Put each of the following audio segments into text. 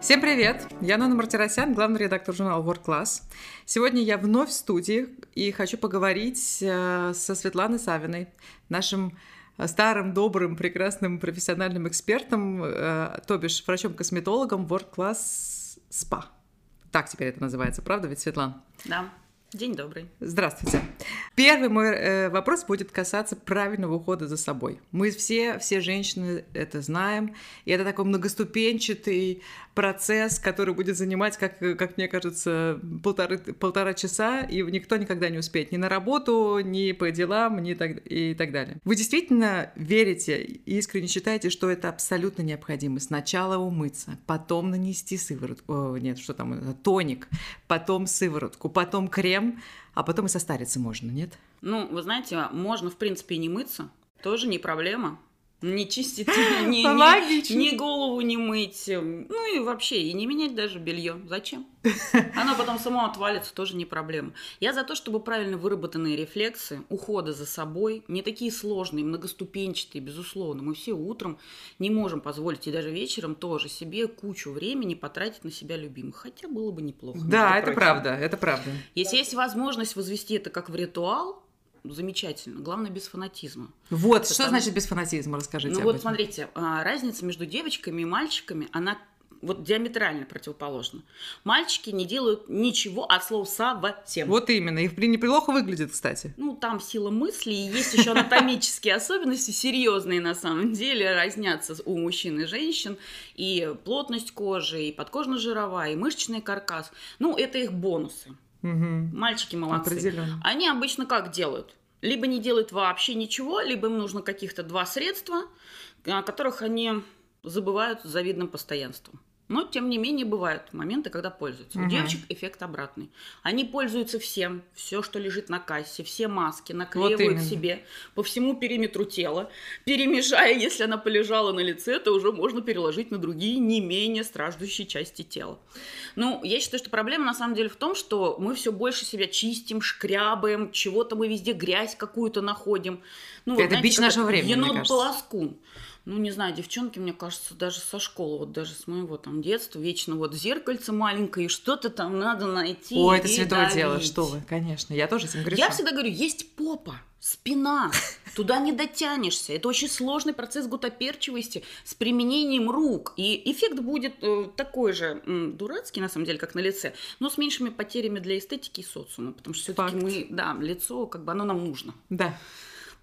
Всем привет! Я Нана Мартиросян, главный редактор журнала World Class. Сегодня я вновь в студии и хочу поговорить э, со Светланой Савиной, нашим э, старым, добрым, прекрасным профессиональным экспертом, э, то бишь врачом-косметологом World Class Spa. Так теперь это называется, правда ведь, Светлана? Да. День добрый. Здравствуйте. Первый мой э, вопрос будет касаться правильного ухода за собой. Мы все, все женщины это знаем, и это такой многоступенчатый процесс, который будет занимать, как, как мне кажется, полторы, полтора часа, и никто никогда не успеет ни на работу, ни по делам, ни так, и так далее. Вы действительно верите и искренне считаете, что это абсолютно необходимо? Сначала умыться, потом нанести сыворотку, о, нет, что там, тоник, потом сыворотку, потом крем, а потом и состариться можно, нет? Ну, вы знаете, можно, в принципе, и не мыться, тоже не проблема. Не чистить, ни, ни, ни голову не мыть, ну и вообще, и не менять даже белье. Зачем? Оно потом само отвалится, тоже не проблема. Я за то, чтобы правильно выработанные рефлексы, ухода за собой, не такие сложные, многоступенчатые, безусловно. Мы все утром не можем позволить, и даже вечером тоже себе кучу времени потратить на себя любимых. Хотя было бы неплохо. Да, это прочим. правда, это правда. Если есть возможность возвести это как в ритуал, замечательно. Главное, без фанатизма. Вот, Потому... что значит без фанатизма? Расскажите Ну вот, этом. смотрите, а, разница между девочками и мальчиками, она вот диаметрально противоположна. Мальчики не делают ничего от слова совсем. Вот именно. И неплохо выглядит, кстати. Ну, там сила мысли, и есть еще анатомические особенности, серьезные на самом деле, разнятся у мужчин и женщин. И плотность кожи, и подкожно-жировая, и мышечный каркас. Ну, это их бонусы. Угу. Мальчики молодцы. Определенно. Они обычно как делают? Либо не делают вообще ничего, либо им нужно каких-то два средства, о которых они забывают с завидным постоянством. Но, тем не менее, бывают моменты, когда пользуются. Угу. У девочек эффект обратный. Они пользуются всем, все, что лежит на кассе, все маски наклеивают вот себе по всему периметру тела, перемежая, если она полежала на лице, то уже можно переложить на другие не менее страждущие части тела. Ну, я считаю, что проблема на самом деле в том, что мы все больше себя чистим, шкрябаем, чего-то мы везде грязь какую-то находим. Ну, Это знаете, бич нашего времени, Енот-полоскун ну, не знаю, девчонки, мне кажется, даже со школы, вот даже с моего там детства, вечно вот зеркальце маленькое, и что-то там надо найти. О, это святое давить. дело, что вы, конечно, я тоже этим грешу. Я всегда говорю, есть попа, спина, туда не дотянешься. Это очень сложный процесс гутоперчивости с применением рук. И эффект будет э, такой же э, дурацкий, на самом деле, как на лице, но с меньшими потерями для эстетики и социума. Потому что все-таки мы, да, лицо, как бы оно нам нужно. Да.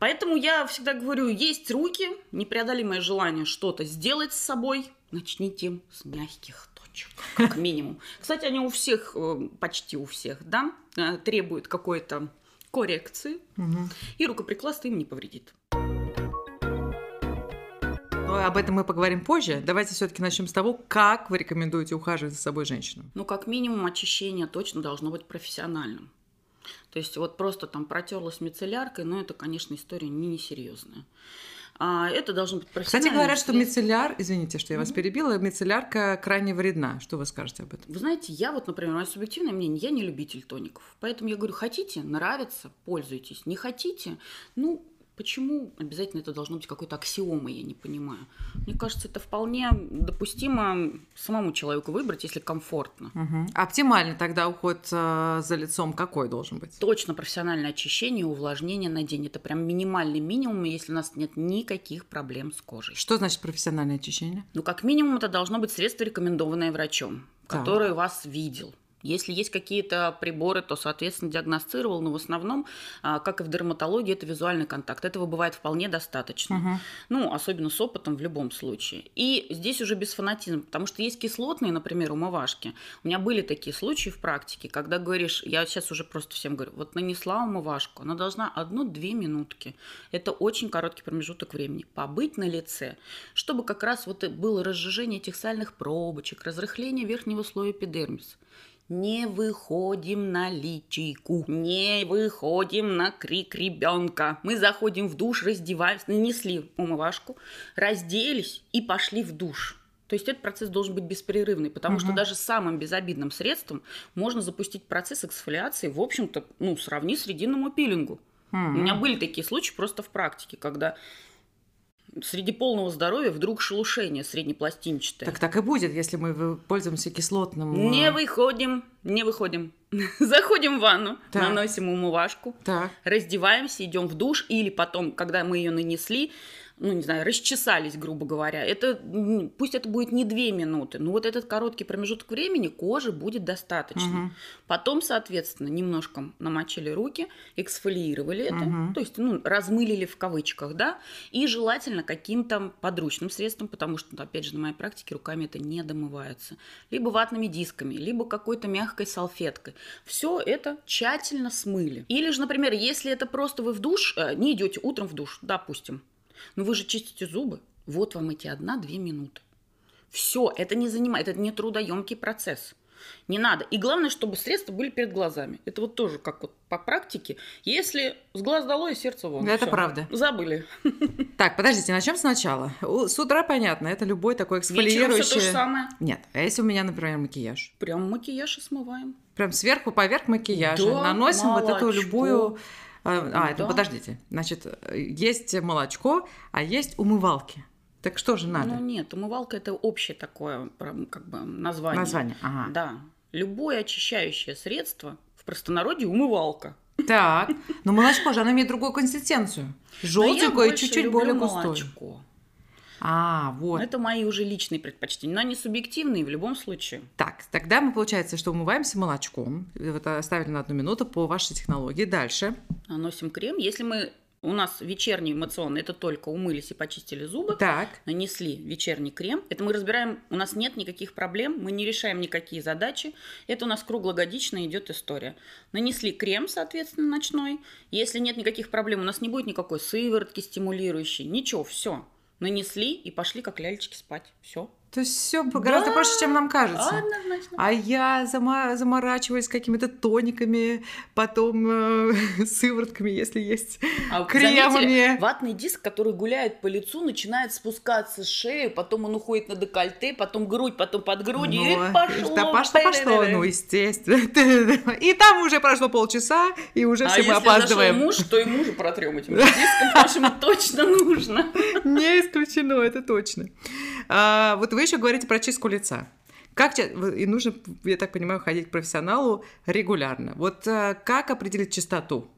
Поэтому я всегда говорю, есть руки, непреодолимое желание что-то сделать с собой, начните с мягких точек, как минимум. Кстати, они у всех, э, почти у всех, да, э, требуют какой-то коррекции, угу. и рукоприкладство им не повредит. Но об этом мы поговорим позже. Давайте все-таки начнем с того, как вы рекомендуете ухаживать за собой женщину. Ну, как минимум, очищение точно должно быть профессиональным. То есть вот просто там протерлась мицелляркой, но это, конечно, история не несерьезная. А это должно быть профессионально. Кстати, говорят, что мицелляр, извините, что я вас mm-hmm. перебила, мицеллярка крайне вредна. Что вы скажете об этом? Вы знаете, я вот, например, мое субъективное мнение, я не любитель тоников. Поэтому я говорю, хотите, нравится, пользуйтесь. Не хотите, ну, Почему обязательно это должно быть какой-то аксиомой, я не понимаю. Мне кажется, это вполне допустимо самому человеку выбрать, если комфортно. Угу. Оптимальный тогда уход э, за лицом какой должен быть? Точно профессиональное очищение, увлажнение на день. Это прям минимальный минимум, если у нас нет никаких проблем с кожей. Что значит профессиональное очищение? Ну, как минимум, это должно быть средство, рекомендованное врачом, так. который вас видел. Если есть какие-то приборы, то, соответственно, диагностировал, но в основном, а, как и в дерматологии, это визуальный контакт. Этого бывает вполне достаточно. Угу. Ну, особенно с опытом в любом случае. И здесь уже без фанатизма, потому что есть кислотные, например, умывашки. У меня были такие случаи в практике, когда говоришь, я сейчас уже просто всем говорю, вот нанесла умывашку, она должна одну-две минутки. Это очень короткий промежуток времени. Побыть на лице, чтобы как раз вот было разжижение этих сальных пробочек, разрыхление верхнего слоя эпидермиса. Не выходим на личику, не выходим на крик ребенка. Мы заходим в душ, раздеваемся, нанесли умывашку, разделись и пошли в душ. То есть этот процесс должен быть беспрерывный, потому угу. что даже самым безобидным средством можно запустить процесс эксфолиации, в общем-то, ну, сравни с рединному пилингу. Угу. У меня были такие случаи просто в практике, когда среди полного здоровья вдруг шелушение среднепластинчатое. Так так и будет, если мы пользуемся кислотным... Не выходим, не выходим. Заходим в ванну, так. наносим умывашку, так. раздеваемся, идем в душ, или потом, когда мы ее нанесли, ну, не знаю, расчесались, грубо говоря, это, пусть это будет не две минуты, но вот этот короткий промежуток времени кожи будет достаточно. Угу. Потом, соответственно, немножко намочили руки, эксфолиировали это, угу. то есть, ну, размылили в кавычках, да, и желательно каким-то подручным средством, потому что, опять же, на моей практике руками это не домывается. Либо ватными дисками, либо какой-то мягкой салфеткой. Все это тщательно смыли. Или же, например, если это просто вы в душ, э, не идете утром в душ, допустим, но вы же чистите зубы. Вот вам эти одна-две минуты. Все, это не занимает, это не трудоемкий процесс. Не надо. И главное, чтобы средства были перед глазами. Это вот тоже как вот по практике. Если с глаз долой, сердце вон. Это всё. правда. Забыли. Так, подождите, начнем сначала. С утра понятно, это любой такой эксфолиирующий... Вечером все то же самое. Нет, а если у меня, например, макияж? Прям макияж и смываем. Прям сверху поверх макияжа. Да, Наносим молочко. вот эту любую а, а это подождите. Значит, есть молочко, а есть умывалки. Так что же надо? Ну нет, умывалка это общее такое как бы название. Название, ага. Да. Любое очищающее средство в простонародье умывалка. Так, но молочко же, оно имеет другую консистенцию. Желтенькое и чуть-чуть более густое. Молочко. А, вот. Это мои уже личные предпочтения, но они субъективные в любом случае. Так, тогда мы, получается, что умываемся молочком. Вот оставили на одну минуту по вашей технологии. Дальше. Наносим крем. Если мы у нас вечерний эмоционный, это только умылись и почистили зубы, так. нанесли вечерний крем. Это мы разбираем, у нас нет никаких проблем, мы не решаем никакие задачи. Это у нас круглогодично идет история. Нанесли крем, соответственно, ночной. Если нет никаких проблем, у нас не будет никакой сыворотки стимулирующей, ничего, все нанесли и пошли как лялечки спать. Все. То есть все гораздо да, проще, чем нам кажется. Однозначно. А я зама- заморачиваюсь какими-то тониками, потом э, сыворотками, если есть, а, кремами. Заметили, ватный диск, который гуляет по лицу, начинает спускаться с шеи, потом он уходит на декольте, потом грудь, потом под грудью, ну, и пошло. Да пошло, пошло, ну, естественно. И там уже прошло полчаса, и уже а все мы опаздываем. А если муж, то и мужу протрем этим диском, потому что точно нужно. Не исключено, это точно. А, вот вы еще говорите про чистку лица. Как и нужно, я так понимаю, ходить к профессионалу регулярно. Вот э, как определить чистоту?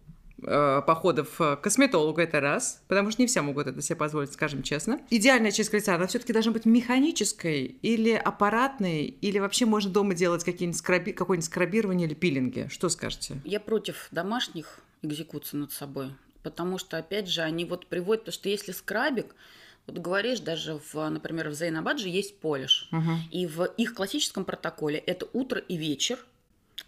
Э, походов к косметологу это раз, потому что не все могут это себе позволить, скажем честно. Идеальная чистка лица, она все-таки должна быть механической или аппаратной, или вообще можно дома делать какие-нибудь скраби, какое-нибудь скрабирование или пилинги. Что скажете? Я против домашних экзекуций над собой, потому что, опять же, они вот приводят, потому что если скрабик, вот говоришь, даже, в, например, в Зейнабадже есть полиш. Угу. И в их классическом протоколе это утро и вечер.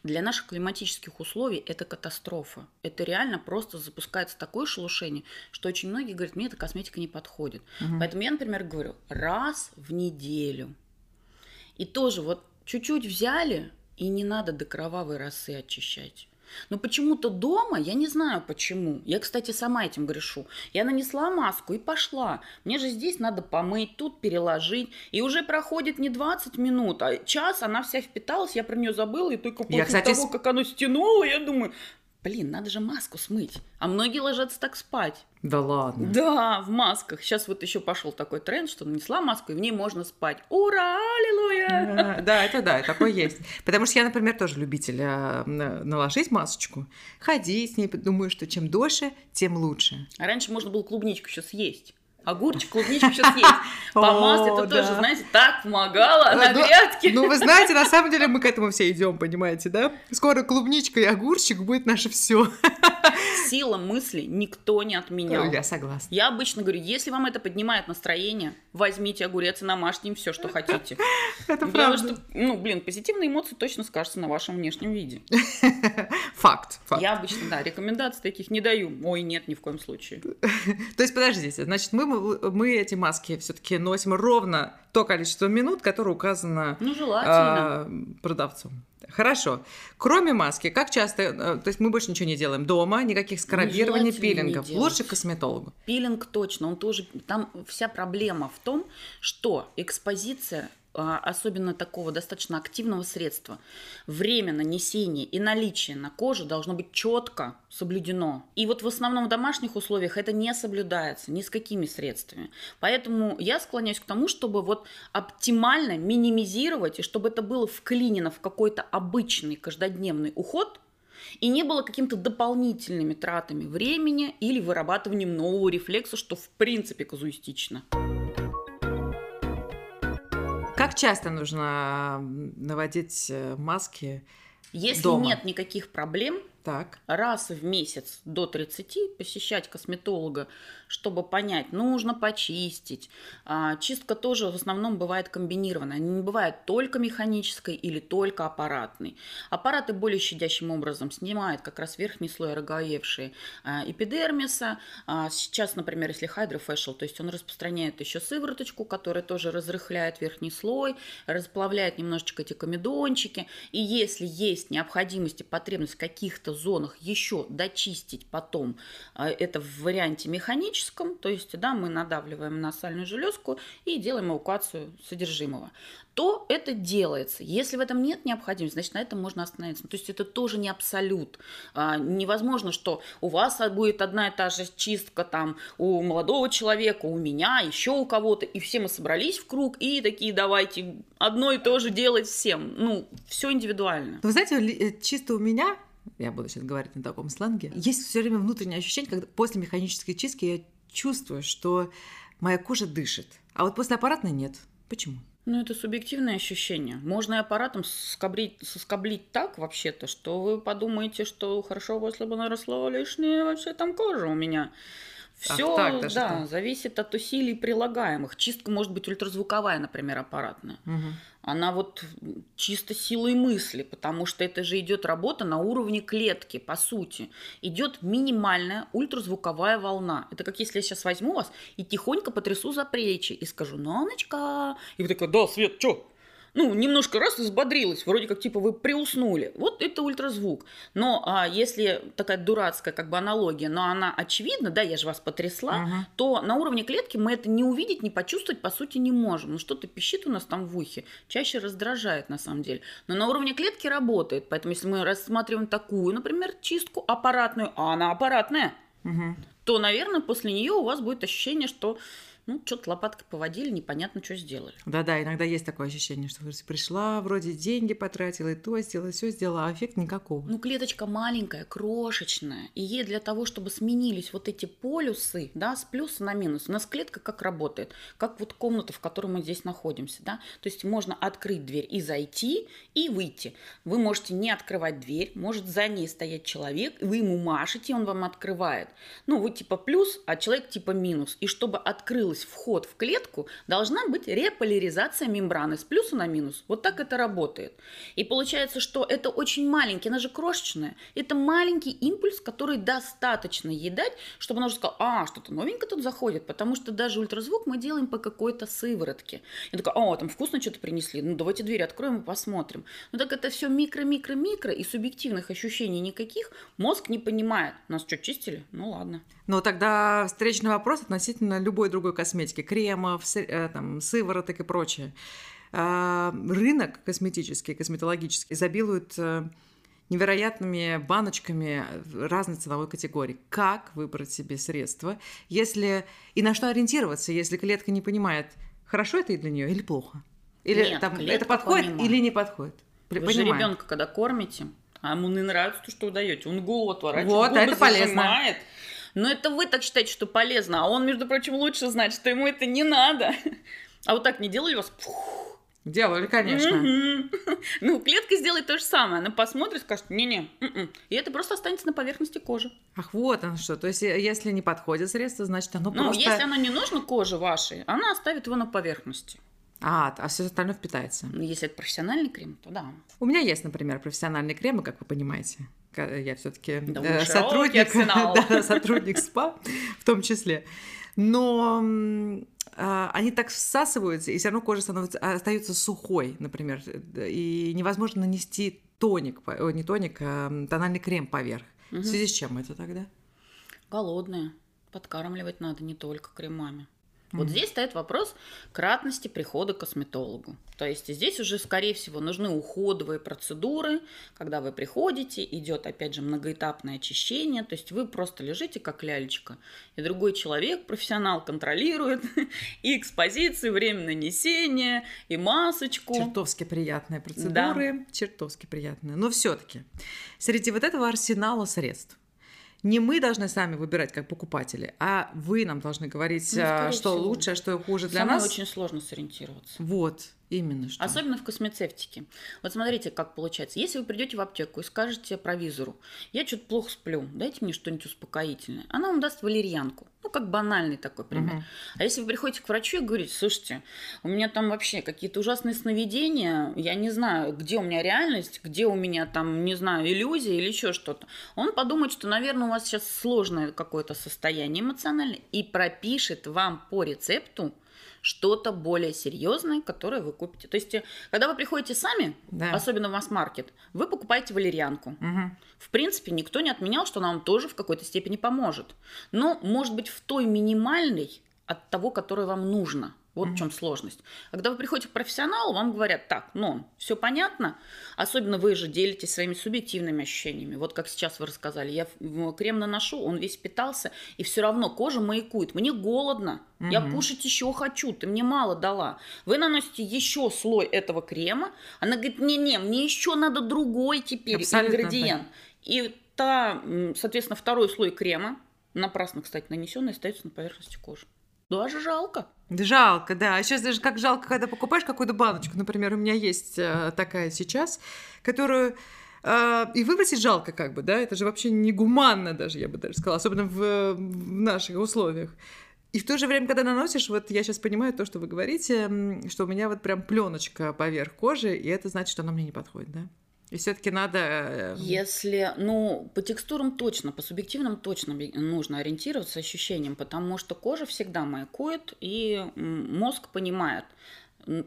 Для наших климатических условий это катастрофа. Это реально просто запускается такое шелушение, что очень многие говорят, мне эта косметика не подходит. Угу. Поэтому я, например, говорю, раз в неделю. И тоже вот чуть-чуть взяли, и не надо до кровавой росы очищать. Но почему-то дома, я не знаю почему. Я, кстати, сама этим грешу. Я нанесла маску и пошла. Мне же здесь надо помыть, тут переложить. И уже проходит не 20 минут, а час она вся впиталась, я про нее забыла. И только после я, кстати, того, как оно стянуло, я думаю, блин, надо же маску смыть. А многие ложатся так спать. Да ладно. Да, в масках. Сейчас вот еще пошел такой тренд, что нанесла маску, и в ней можно спать. Ура, аллилуйя! Да, это да, такое есть. Потому что я, например, тоже любитель а, наложить масочку, ходить с ней, думаю, что чем дольше, тем лучше. А раньше можно было клубничку еще съесть огурчик, клубничку сейчас есть. По маслу это тоже, знаете, так помогало на ну, грядке. Ну, вы знаете, на самом деле мы к этому все идем, понимаете, да? Скоро клубничка и огурчик будет наше все. Сила мысли никто не отменял. Я согласна. Я обычно говорю, если вам это поднимает настроение, возьмите огурец и намажьте им все, что хотите. Это правда. Что, ну, блин, позитивные эмоции точно скажутся на вашем внешнем виде. Факт, факт. Я обычно, да, рекомендаций таких не даю. Ой, нет, ни в коем случае. То есть, подождите, значит, мы мы эти маски все-таки носим ровно то количество минут, которое указано ну, желательно. Э, продавцом. Хорошо. Кроме маски, как часто, э, то есть мы больше ничего не делаем дома, никаких скрабирований, пилингов. Лучше к косметологу. Пилинг точно, он тоже, там вся проблема в том, что экспозиция особенно такого достаточно активного средства, время нанесения и наличие на коже должно быть четко соблюдено. И вот в основном в домашних условиях это не соблюдается ни с какими средствами. Поэтому я склоняюсь к тому, чтобы вот оптимально минимизировать, и чтобы это было вклинено в какой-то обычный каждодневный уход – и не было какими-то дополнительными тратами времени или вырабатыванием нового рефлекса, что в принципе казуистично. Как часто нужно наносить э, маски? Если дома? нет никаких проблем, так. раз в месяц до 30 посещать косметолога, чтобы понять, нужно почистить. А, чистка тоже в основном бывает комбинированная. Не бывает только механической или только аппаратной. Аппараты более щадящим образом снимают как раз верхний слой ороговевшие а, эпидермиса. А, сейчас, например, если HydraFacial, то есть он распространяет еще сывороточку, которая тоже разрыхляет верхний слой, расплавляет немножечко эти комедончики. И если есть необходимость и потребность каких-то зонах еще дочистить потом, а, это в варианте механическом, то есть, да, мы надавливаем на сальную железку и делаем эвакуацию содержимого, то это делается. Если в этом нет необходимости, значит, на этом можно остановиться. То есть это тоже не абсолют. А, невозможно, что у вас будет одна и та же чистка там у молодого человека, у меня, еще у кого-то, и все мы собрались в круг и такие давайте одно и то же делать всем. Ну, все индивидуально. Вы знаете, э, чисто у меня я буду сейчас говорить на таком сленге, есть все время внутреннее ощущение, когда после механической чистки я чувствую, что моя кожа дышит. А вот после аппаратной нет. Почему? Ну, это субъективное ощущение. Можно и аппаратом соскоблить, соскоблить так вообще-то, что вы подумаете, что хорошо, если бы наросла лишняя вообще там кожа у меня. Все, так, да, что? зависит от усилий прилагаемых. Чистка может быть ультразвуковая, например, аппаратная. Угу. Она вот чисто силой мысли, потому что это же идет работа на уровне клетки, по сути. Идет минимальная ультразвуковая волна. Это как если я сейчас возьму вас и тихонько потрясу за плечи и скажу «Ноночка!» И вы такая «Да, Свет, что?» Ну, немножко раз взбодрилась, вроде как типа вы приуснули. Вот это ультразвук. Но а, если такая дурацкая как бы аналогия, но она очевидна, да, я же вас потрясла, uh то на уровне клетки мы это не увидеть, не почувствовать по сути не можем. Ну что-то пищит у нас там в ухе, чаще раздражает на самом деле. Но на уровне клетки работает. Поэтому если мы рассматриваем такую, например, чистку аппаратную, а она аппаратная, uh то, наверное, после нее у вас будет ощущение, что ну, что-то лопаткой поводили, непонятно, что сделали. Да-да, иногда есть такое ощущение, что пришла, вроде деньги потратила, и то сделала, все сделала, а эффект никакого. Ну, клеточка маленькая, крошечная, и ей для того, чтобы сменились вот эти полюсы, да, с плюса на минус, у нас клетка как работает? Как вот комната, в которой мы здесь находимся, да? То есть можно открыть дверь и зайти, и выйти. Вы можете не открывать дверь, может за ней стоять человек, вы ему машете, он вам открывает. Ну, вы типа плюс, а человек типа минус. И чтобы открылась вход в клетку, должна быть реполяризация мембраны с плюса на минус. Вот так это работает. И получается, что это очень маленький, она же крошечная. Это маленький импульс, который достаточно ей дать, чтобы она уже сказала, а, что-то новенькое тут заходит, потому что даже ультразвук мы делаем по какой-то сыворотке. Я такая, о, там вкусно что-то принесли, ну давайте дверь откроем и посмотрим. Ну так это все микро-микро-микро, и субъективных ощущений никаких мозг не понимает. Нас что, чистили? Ну ладно. Но тогда встречный вопрос относительно любой другой косметики, кремов, э, там, сывороток и прочее. А, рынок косметический, косметологический изобилует э, невероятными баночками разной ценовой категории. Как выбрать себе средства, если и на что ориентироваться, если клетка не понимает, хорошо это и для нее или плохо? Или Нет, там, это подходит понимает. или не подходит? Вы Понимаем. же ребенка, когда кормите, а ему не нравится то, что вы даете. Он голову отворачивает, вот, губы это полезно. зажимает. Но это вы так считаете, что полезно, а он, между прочим, лучше знает, что ему это не надо. А вот так не делали вас? Фух. Делали, конечно. Ну, клетка сделает то же самое. Она посмотрит, скажет, не-не. М-м». И это просто останется на поверхности кожи. Ах, вот оно что. То есть, э, если не подходит средство, значит, оно ну, просто... Ну, если оно не нужно коже вашей, она оставит его на поверхности. А, а все остальное впитается. Ну, если это профессиональный крем, то да. У меня есть, например, профессиональные кремы, как вы понимаете. Я все-таки да, э, сотрудник, да, сотрудник СПА в том числе. Но э, они так всасываются, и все равно кожа становится, остается сухой, например, и невозможно нанести тоник, не тоник, а тональный крем поверх. Угу. В связи с чем это тогда? Голодные. Подкармливать надо не только кремами. Вот здесь стоит вопрос кратности прихода к косметологу. То есть здесь уже, скорее всего, нужны уходовые процедуры, когда вы приходите, идет, опять же, многоэтапное очищение, то есть вы просто лежите как лялечка, и другой человек, профессионал, контролирует и экспозицию, время нанесения, и масочку. Чертовски приятные процедуры, да. чертовски приятные. Но все таки среди вот этого арсенала средств, не мы должны сами выбирать как покупатели, а вы нам должны говорить, ну, а, что всего. лучше, а что хуже для Самое нас. очень сложно сориентироваться. Вот, именно что. Особенно в космецевтике. Вот смотрите, как получается. Если вы придете в аптеку и скажете провизору, я что-то плохо сплю, дайте мне что-нибудь успокоительное, она вам даст валерьянку. Ну, как банальный такой пример. Угу. А если вы приходите к врачу и говорите, слушайте, у меня там вообще какие-то ужасные сновидения, я не знаю, где у меня реальность, где у меня там, не знаю, иллюзия или еще что-то. Он подумает, что, наверное, у вас сейчас сложное какое-то состояние эмоциональное и пропишет вам по рецепту что-то более серьезное, которое вы купите. То есть, э, когда вы приходите сами, да. особенно в масс-маркет, вы покупаете валерьянку. Угу. В принципе, никто не отменял, что она вам тоже в какой-то степени поможет. Но, может быть, в той минимальной от того, которое вам нужно. Вот mm-hmm. в чем сложность. Когда вы приходите к профессионалу, вам говорят, так, ну, все понятно. Особенно вы же делитесь своими субъективными ощущениями. Вот как сейчас вы рассказали, я крем наношу, он весь питался, и все равно кожа маякует. Мне голодно, mm-hmm. я кушать еще хочу, ты мне мало дала. Вы наносите еще слой этого крема, она говорит, не-не, мне еще надо другой теперь Абсолютно ингредиент. Да. И та, соответственно, второй слой крема, напрасно, кстати, нанесенный, остается на поверхности кожи. Даже жалко. Жалко, да. А сейчас даже как жалко, когда покупаешь какую-то баночку. Например, у меня есть э, такая сейчас, которую э, и выбросить жалко, как бы, да, это же вообще негуманно даже, я бы даже сказала, особенно в, в наших условиях. И в то же время, когда наносишь, вот я сейчас понимаю то, что вы говорите, что у меня вот прям пленочка поверх кожи, и это значит, что она мне не подходит, да? И все-таки надо... Э, Если, ну, по текстурам точно, по субъективным точно нужно ориентироваться ощущением, потому что кожа всегда маякует, и мозг понимает,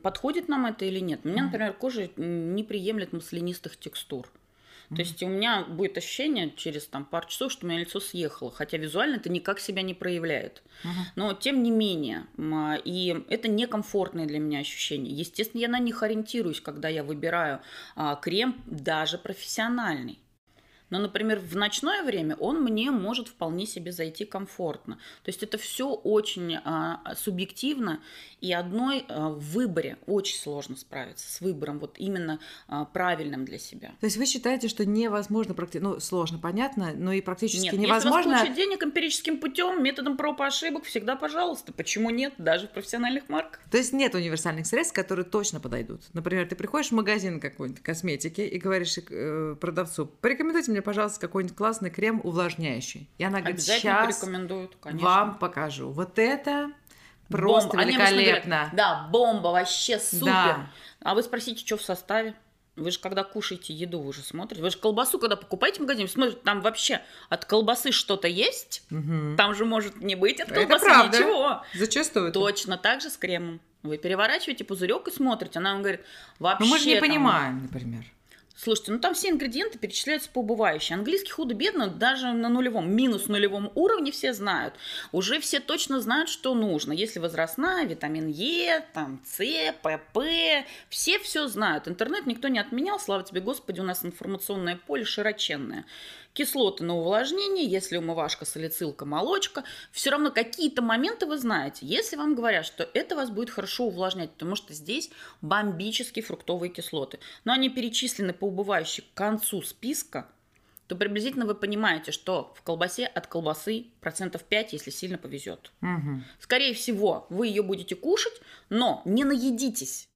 подходит нам это или нет. У меня, например, кожа не приемлет маслянистых текстур. Mm-hmm. То есть у меня будет ощущение через там пару часов, что у меня лицо съехало, хотя визуально это никак себя не проявляет. Mm-hmm. Но тем не менее, и это некомфортные для меня ощущения. Естественно, я на них ориентируюсь, когда я выбираю а, крем даже профессиональный. Но, например, в ночное время он мне может вполне себе зайти комфортно. То есть это все очень а, субъективно, и одной а, в выборе очень сложно справиться с выбором вот именно а, правильным для себя. То есть вы считаете, что невозможно практически, ну сложно, понятно, но и практически нет, невозможно. Если у вас денег эмпирическим путем, методом проб и ошибок, всегда пожалуйста. Почему нет, даже в профессиональных марках? То есть нет универсальных средств, которые точно подойдут. Например, ты приходишь в магазин какой-нибудь косметики и говоришь э, продавцу, порекомендуйте мне мне, пожалуйста, какой-нибудь классный крем увлажняющий. И она говорит, сейчас вам покажу. Вот это просто бомба. великолепно. Говорят, да, бомба, вообще супер. Да. А вы спросите, что в составе? Вы же когда кушаете еду, вы же смотрите. Вы же колбасу, когда покупаете в магазине, смотрите, там вообще от колбасы что-то есть. Угу. Там же может не быть от колбасы это правда. ничего. Зачастую. Точно так же с кремом. Вы переворачиваете пузырек и смотрите. Она вам говорит, вообще. Но мы же не там... понимаем, например. Слушайте, ну там все ингредиенты перечисляются по убывающей. Английский худо-бедно даже на нулевом, минус нулевом уровне все знают. Уже все точно знают, что нужно. Если возрастная, витамин Е, там С, ПП, все все знают. Интернет никто не отменял, слава тебе, Господи, у нас информационное поле широченное кислоты на увлажнение, если умывашка, салицилка, молочка, все равно какие-то моменты вы знаете. Если вам говорят, что это вас будет хорошо увлажнять, потому что здесь бомбические фруктовые кислоты, но они перечислены по убывающей к концу списка, то приблизительно вы понимаете, что в колбасе от колбасы процентов 5, если сильно повезет. Угу. Скорее всего, вы ее будете кушать, но не наедитесь.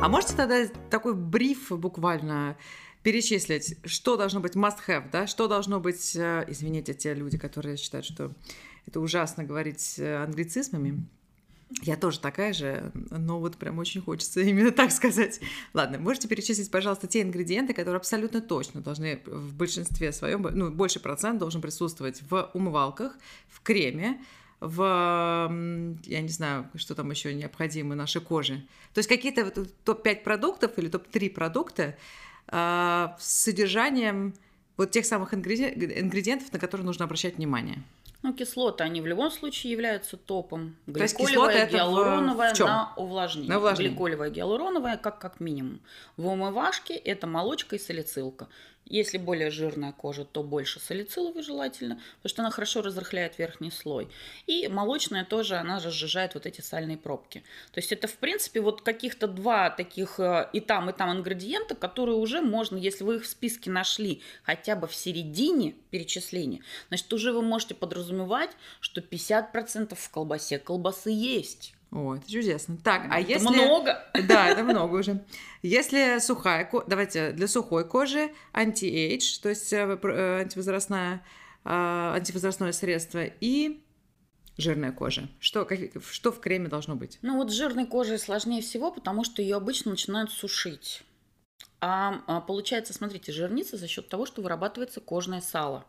А можете тогда такой бриф буквально перечислить, что должно быть must-have, да, что должно быть, э, извините, те люди, которые считают, что это ужасно говорить э, англицизмами, я тоже такая же, но вот прям очень хочется именно так сказать. Ладно, можете перечислить, пожалуйста, те ингредиенты, которые абсолютно точно должны в большинстве своем, ну, больше процент должен присутствовать в умывалках, в креме, в, я не знаю, что там еще необходимо нашей коже. То есть какие-то топ-5 продуктов или топ-3 продукта, с содержанием вот тех самых ингредиентов, на которые нужно обращать внимание. Ну, кислоты, они в любом случае являются топом. То есть кислота это гиалуроновая в чем? на увлажнение. На увлажнение. Гликолевая гиалуроновая как, как минимум. В умывашке это молочка и салицилка. Если более жирная кожа, то больше салициловой желательно, потому что она хорошо разрыхляет верхний слой. И молочная тоже, она же сжижает вот эти сальные пробки. То есть это, в принципе, вот каких-то два таких э, и там, и там ингредиента, которые уже можно, если вы их в списке нашли хотя бы в середине перечисления, значит, уже вы можете подразумевать, что 50% в колбасе колбасы есть. О, это чудесно. Так, а Это если... много. Да, это много уже. Если сухая кожа, давайте для сухой кожи anti-age, то есть э, э, антивозрастная, э, антивозрастное средство и жирная кожа. Что, как- что в креме должно быть? Ну вот с жирной кожей сложнее всего, потому что ее обычно начинают сушить. А, а, получается, смотрите, жирнится за счет того, что вырабатывается кожное сало.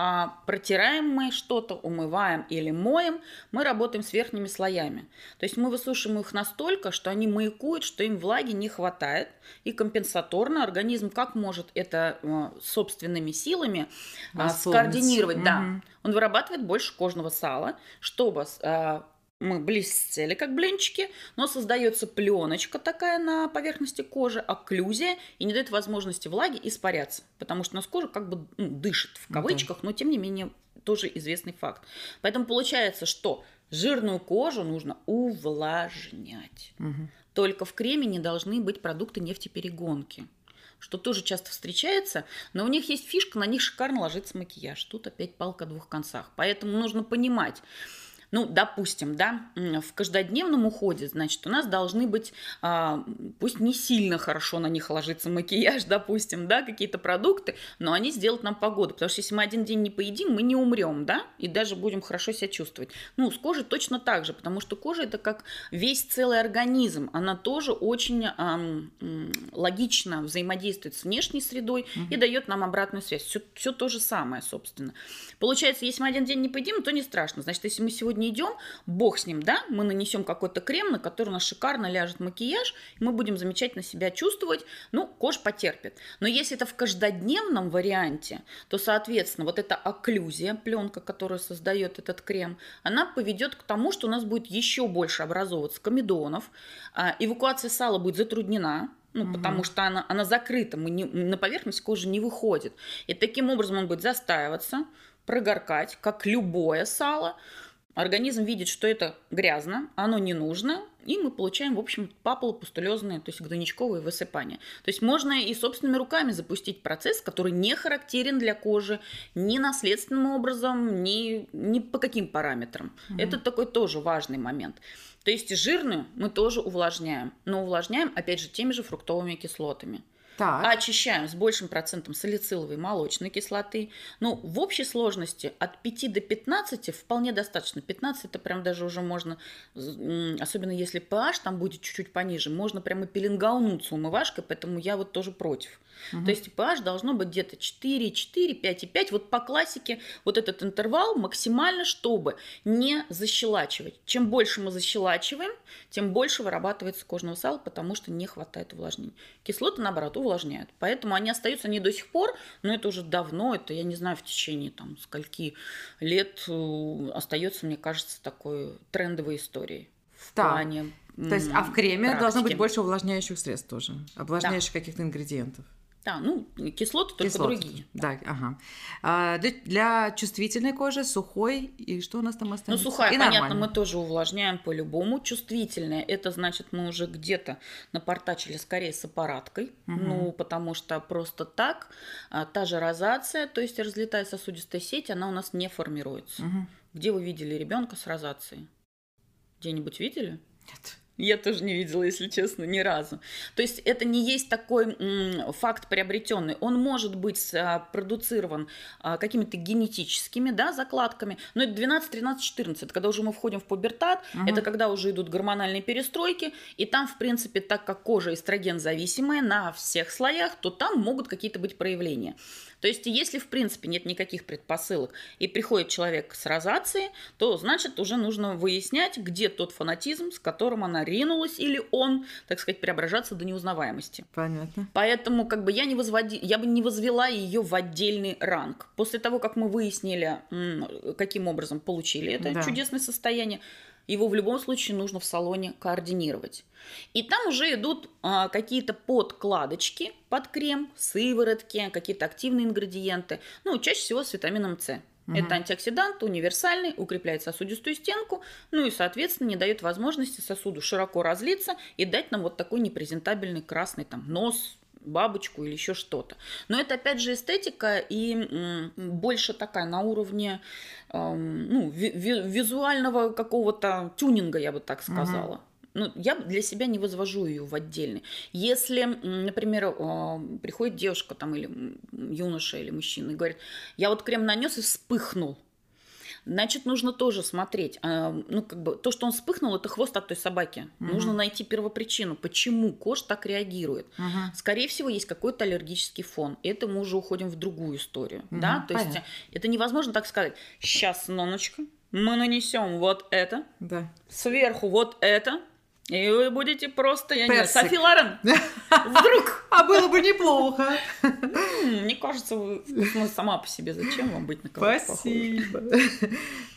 А протираем мы что-то, умываем или моем, мы работаем с верхними слоями. То есть мы высушиваем их настолько, что они маякуют, что им влаги не хватает. И компенсаторно организм как может это э, собственными силами а, Восполнить. скоординировать? Да. Мгм. Он вырабатывает больше кожного сала, чтобы а, мы блестели, как блинчики, но создается пленочка такая на поверхности кожи, окклюзия, и не дает возможности влаге испаряться, потому что у нас кожа как бы ну, дышит в Ну кавычках, но тем не менее тоже известный факт. Поэтому получается, что жирную кожу нужно увлажнять. Мгм. Только в креме не должны быть продукты нефтеперегонки что тоже часто встречается, но у них есть фишка, на них шикарно ложится макияж. Тут опять палка о двух концах. Поэтому нужно понимать, ну, допустим, да, в каждодневном уходе, значит, у нас должны быть, а, пусть не сильно хорошо на них ложится макияж, допустим, да, какие-то продукты, но они сделают нам погоду, потому что если мы один день не поедим, мы не умрем, да, и даже будем хорошо себя чувствовать. Ну, с кожей точно так же, потому что кожа это как весь целый организм, она тоже очень ам, м, логично взаимодействует с внешней средой и дает нам обратную связь. Все, все то же самое, собственно. Получается, если мы один день не поедим, то не страшно. Значит, если мы сегодня идем, бог с ним, да, мы нанесем какой-то крем, на который у нас шикарно ляжет макияж, и мы будем замечательно себя чувствовать, ну, кожа потерпит. Но если это в каждодневном варианте, то, соответственно, вот эта окклюзия, пленка, которую создает этот крем, она поведет к тому, что у нас будет еще больше образовываться комедонов, а, эвакуация сала будет затруднена, ну, Мгм. потому что она, она закрыта, мы не, на поверхность кожи не выходит. И таким образом он будет застаиваться, прогоркать, как любое сало. Организм видит, что это грязно, оно не нужно, и мы получаем, в общем, папулопустулезные, то есть гнойничковые высыпания. То есть можно и собственными руками запустить процесс, который не характерен для кожи ни наследственным образом, ни, ни по каким параметрам. Это такой тоже важный момент. То есть жирную мы тоже увлажняем, но увлажняем, опять же, теми же фруктовыми кислотами. Так, Очищаем с большим процентом салициловой и молочной кислоты. Ну, в общей сложности от 5 до 15 вполне достаточно. 15 это прям даже уже можно, особенно если pH там будет чуть-чуть пониже, можно прямо пеленгаунуться умывашкой, поэтому я вот тоже против. То есть pH должно быть где-то 4, 4, 5 и 5. Вот по классике вот этот интервал максимально, чтобы не защелачивать. Чем больше мы защелачиваем, тем больше вырабатывается кожного сала, потому что не хватает увлажнения. Кислоты, наоборот, увлажняют. Поэтому они остаются не до сих пор, но это уже давно, это, я не знаю, в течение там скольки лет э, остается, мне кажется, такой трендовой историей. В Так. плане то есть, а в креме должно быть практики. больше увлажняющих средств тоже, увлажняющих каких-то ингредиентов. Да, ну, кислоты только Кислоты. другие. Да, ага. А, для, для чувствительной кожи сухой и что у нас там Ну, остается? сухая, и понятно, нормально. мы тоже увлажняем по-любому. Чувствительная, это значит, мы уже где-то напортачили скорее с аппараткой. Мгм. Ну, потому что просто так а, та же розация, то есть разлетая сосудистая сеть, она у нас не формируется. Мгм. Где вы видели ребенка с розацией? Где-нибудь видели? Нет. Я тоже не видела, если честно, ни разу. То есть это не есть такой м, факт приобретенный. Он может быть а, продуцирован а, какими-то генетическими да, закладками, но это 12, 13, 14, когда уже мы входим в пубертат, Мгм. это когда уже идут гормональные перестройки, и там, в принципе, так как кожа эстроген зависимая на всех слоях, то там могут какие-то быть проявления. То есть, если, в принципе, нет никаких предпосылок, и приходит человек с розацией, то, значит, уже нужно выяснять, где тот фанатизм, с которым она ринулась или он, так сказать, преображаться до неузнаваемости. Понятно. Поэтому как бы я не возводи, я бы не возвела ее в отдельный ранг. После того, как мы выяснили, каким образом получили это да. чудесное состояние, его в любом случае нужно в салоне координировать. И там уже идут а, какие-то подкладочки под крем, сыворотки, какие-то активные ингредиенты, ну, чаще всего с витамином С. Угу. Это антиоксидант, универсальный, укрепляет сосудистую стенку, ну и, соответственно, не дает возможности сосуду широко разлиться и дать нам вот такой непрезентабельный красный там нос, бабочку или еще что-то. Но это опять же эстетика и больше такая на уровне ну, визуального какого-то тюнинга, я бы так сказала. Угу. Ну, я для себя не возвожу ее в отдельный. Если, например, приходит девушка там или юноша или мужчина и говорит, я вот крем нанес и вспыхнул, Значит, нужно тоже смотреть. А, ну, как бы то, что он вспыхнул, это хвост от той собаки. Угу. Нужно найти первопричину, почему кошь так реагирует. Угу. Скорее всего, есть какой-то аллергический фон. Это мы уже уходим в другую историю. Угу. Да? То Понятно. есть это невозможно так сказать. Сейчас, Ноночка, мы нанесем вот это, да. сверху вот это, и вы будете просто, я Персик. не знаю, Софи Лорен. Вдруг. А было бы неплохо. Мне кажется, вы ну, сама по себе зачем вам быть на кого Спасибо.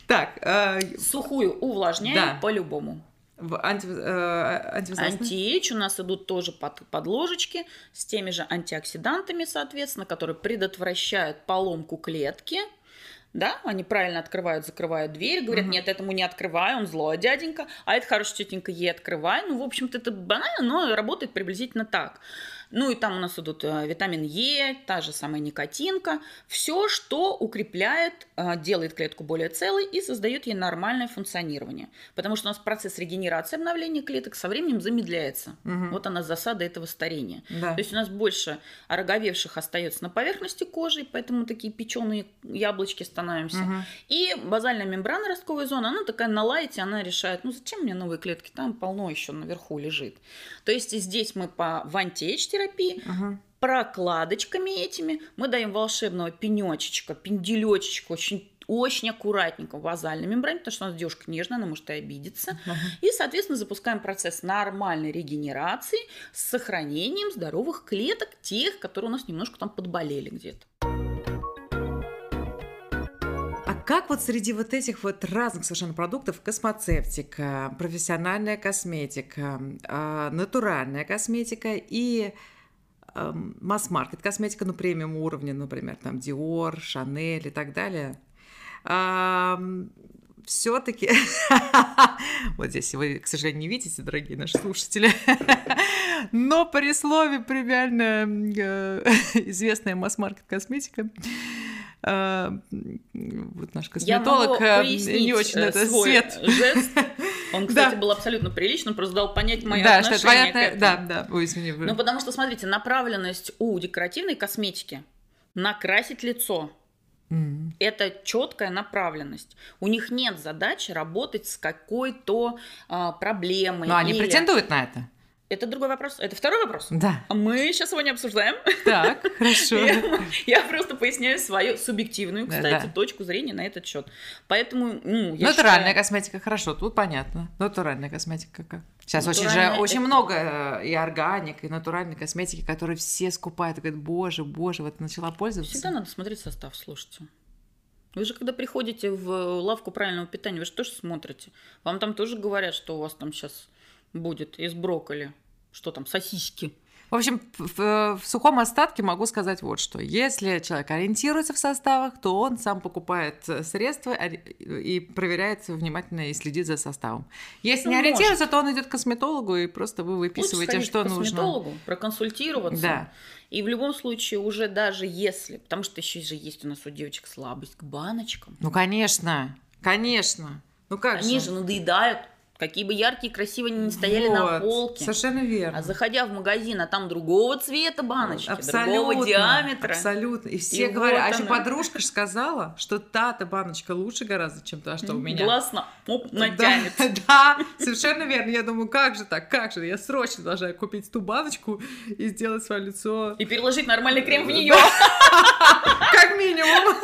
Так. А, Сухую увлажняем по-любому. В анти, э, Антиэйдж у нас идут тоже под, под ложечки с теми же антиоксидантами, соответственно, которые предотвращают поломку клетки, да, они правильно открывают, закрывают дверь, говорят, угу. нет, этому не открывай, он злой дяденька, а это хорошая тетенька, ей открывай. Ну, в общем-то, это банально, но работает приблизительно так. Ну и там у нас идут э, витамин Е, та же самая никотинка. Все, что укрепляет, э, делает клетку более целой и создает ей нормальное функционирование. Потому что у нас процесс регенерации обновления клеток со временем замедляется. Угу. Вот она засада этого старения. Да. То есть у нас больше ороговевших остается на поверхности кожи, поэтому такие печеные яблочки становимся. Угу. И базальная мембрана ростковой зоны, она такая на лайте, она решает, ну зачем мне новые клетки, там полно еще наверху лежит. То есть здесь мы по в терапии, ага. прокладочками этими мы даем волшебного пенечечка, пенделечечка, очень очень аккуратненько в базальной мембране, потому что у нас девушка нежная, она может и обидеться. Uh-huh. И, соответственно, запускаем процесс нормальной регенерации с сохранением здоровых клеток, тех, которые у нас немножко там подболели где-то. А как вот среди вот этих вот разных совершенно продуктов космоцевтика, профессиональная косметика, а, натуральная косметика и масс-маркет косметика, ну, премиум уровня, например, там Dior, Chanel и так далее, все-таки, вот здесь вы, к сожалению, не видите, дорогие наши слушатели, но при слове премиально э, известная масс-маркет косметика, а, вот наш косметолог э, не очень э, это свет. Жест. Он, кстати, да. был абсолютно приличным, просто дал понять мои да, отношения что твоя... к этому. Да, да, ой, извини. Ну, потому что, смотрите, направленность у декоративной косметики накрасить лицо. Mm-hmm. Это четкая направленность. У них нет задачи работать с какой-то а, проблемой. Но или... они претендуют на это. Это другой вопрос. Это второй вопрос. Да. А мы сейчас его не обсуждаем. Так, хорошо. Я, я просто поясняю свою субъективную, кстати, да. точку зрения на этот счет. Поэтому, ну, я Натуральная считаю... косметика, хорошо, тут понятно. Натуральная косметика как? Сейчас очень же очень это... много э, и органик, и натуральной косметики, которые все скупают и говорят, боже, боже, вот начала пользоваться. Всегда надо смотреть состав, слушайте. Вы же когда приходите в лавку правильного питания, вы же тоже смотрите. Вам там тоже говорят, что у вас там сейчас будет из брокколи что там, сосиски. В общем, в, в сухом остатке могу сказать вот что. Если человек ориентируется в составах, то он сам покупает средства и проверяет внимательно и следит за составом. Если ну, не ориентируется, может. то он идет к косметологу и просто вы выписываете, Лучше что к косметологу, нужно. проконсультироваться. Да. И в любом случае уже даже если, потому что еще же есть у нас у девочек слабость к баночкам. Ну, конечно, конечно. Ну как Они же, же надоедают. Какие бы яркие, красивые они не стояли вот, на полке. Совершенно верно. А заходя в магазин, а там другого цвета баночки, абсолютно, другого диаметра. Абсолютно. И все и говорят, вот а еще подружка же сказала, что та-то баночка лучше гораздо, чем та, что у меня. Гласно оп, натянет. Да, да, совершенно верно. Я думаю, как же так, как же? Я срочно должна купить ту баночку и сделать свое лицо. И переложить нормальный крем в нее. Как минимум.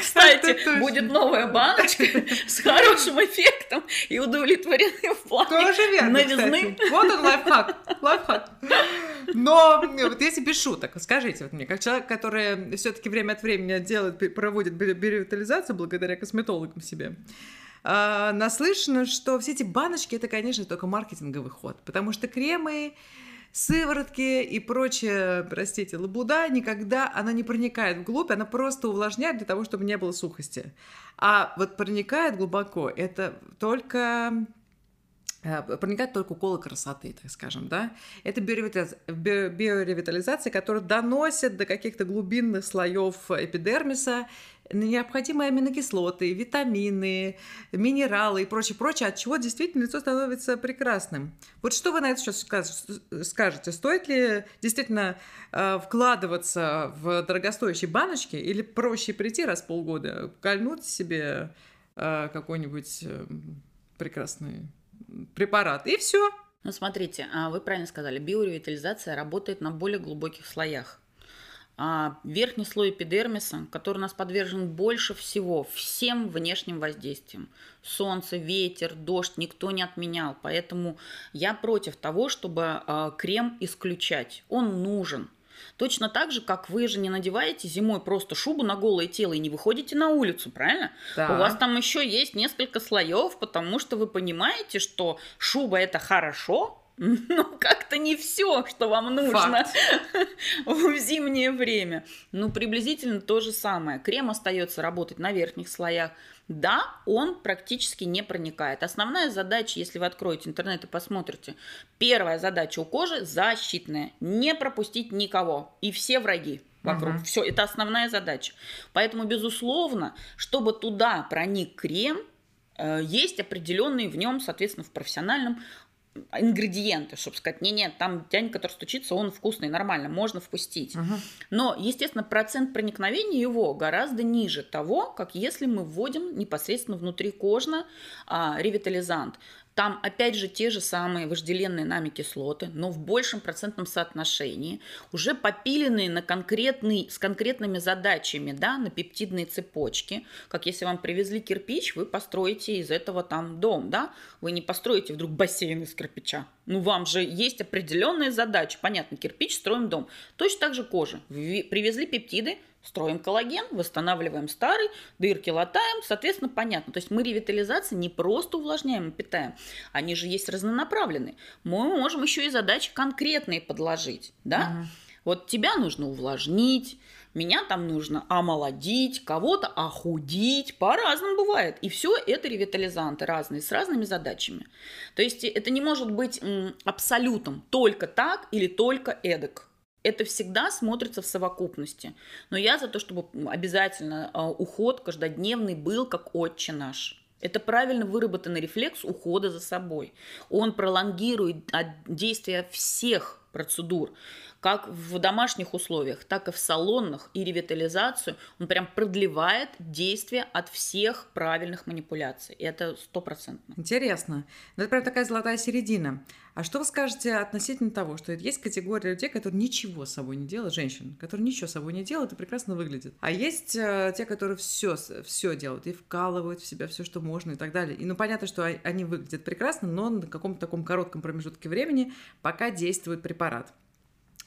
Кстати, будет новая баночка с хорошим эффектом и удовлетворением в плане Тоже верно, новизны. Кстати. Вот он лайфхак, лайфхак. Но вот если без шуток, скажите вот мне, как человек, который все-таки время от времени делает, проводит биоревитализацию благодаря косметологам себе, а, наслышано, что все эти баночки это, конечно, только маркетинговый ход, потому что кремы сыворотки и прочее, простите, лабуда, никогда она не проникает вглубь, она просто увлажняет для того, чтобы не было сухости. А вот проникает глубоко, это только э, проникает только уколы красоты, так скажем, да. Это биоревитализация, которая доносит до каких-то глубинных слоев эпидермиса необходимые аминокислоты, витамины, минералы и прочее, прочее, от чего действительно лицо становится прекрасным. Вот что вы на это сейчас скажете? Стоит ли действительно э, вкладываться в дорогостоящие баночки или проще прийти раз в полгода, кольнуть себе э, какой-нибудь э, прекрасный препарат и все? Ну, смотрите, а вы правильно сказали, биоревитализация работает на более глубоких слоях. А, верхний слой эпидермиса, который у нас подвержен больше всего всем внешним воздействиям. Солнце, ветер, дождь никто не отменял. Поэтому я против того, чтобы а, крем исключать. Он нужен. Точно так же, как вы же не надеваете зимой просто шубу на голое тело и не выходите на улицу, правильно? Да. У вас там еще есть несколько слоев, потому что вы понимаете, что шуба это хорошо, ну, как-то не все, что вам нужно в зимнее время. Ну, приблизительно то же самое. Крем остается работать на верхних слоях. Да, он практически не проникает. Основная задача, если вы откроете интернет и посмотрите, первая задача у кожи защитная. Не пропустить никого. И все враги вокруг. Угу. Все, это основная задача. Поэтому, безусловно, чтобы туда проник крем, э, есть определенные в нем, соответственно, в профессиональном ингредиенты, чтобы сказать, не-не, там дянь, который стучится, он вкусный, нормально, можно впустить. Угу. Но, естественно, процент проникновения его гораздо ниже того, как если мы вводим непосредственно внутри кожно а, ревитализант. Там, опять же, те же самые вожделенные нами кислоты, но в большем процентном соотношении, уже попиленные на конкретный, с конкретными задачами, да, на пептидные цепочки. Как если вам привезли кирпич, вы построите из этого там дом, да? Вы не построите вдруг бассейн из кирпича. Ну, вам же есть определенные задачи. Понятно, кирпич, строим дом. Точно так же кожа. Привезли пептиды, Строим коллаген, восстанавливаем старый, дырки латаем, соответственно, понятно. То есть мы ревитализацией не просто увлажняем и питаем, они же есть разнонаправленные. Мы можем еще и задачи конкретные подложить, да? Угу. Вот тебя нужно увлажнить, меня там нужно омолодить, кого-то охудить, по-разному бывает. И все это ревитализанты разные, с разными задачами. То есть это не может быть абсолютом только так или только эдак это всегда смотрится в совокупности. Но я за то, чтобы обязательно а, уход каждодневный был как отче наш. Это правильно выработанный рефлекс ухода за собой. Он пролонгирует действие всех процедур как в домашних условиях, так и в салонных, и ревитализацию, он прям продлевает действие от всех правильных манипуляций. И это стопроцентно. Интересно. Ну, это прям такая золотая середина. А что вы скажете относительно того, что есть категория людей, которые ничего с собой не делают, женщин, которые ничего с собой не делают и прекрасно выглядят. А есть э, те, которые все, все делают и вкалывают в себя все, что можно и так далее. И ну понятно, что они выглядят прекрасно, но на каком-то таком коротком промежутке времени, пока действует препарат.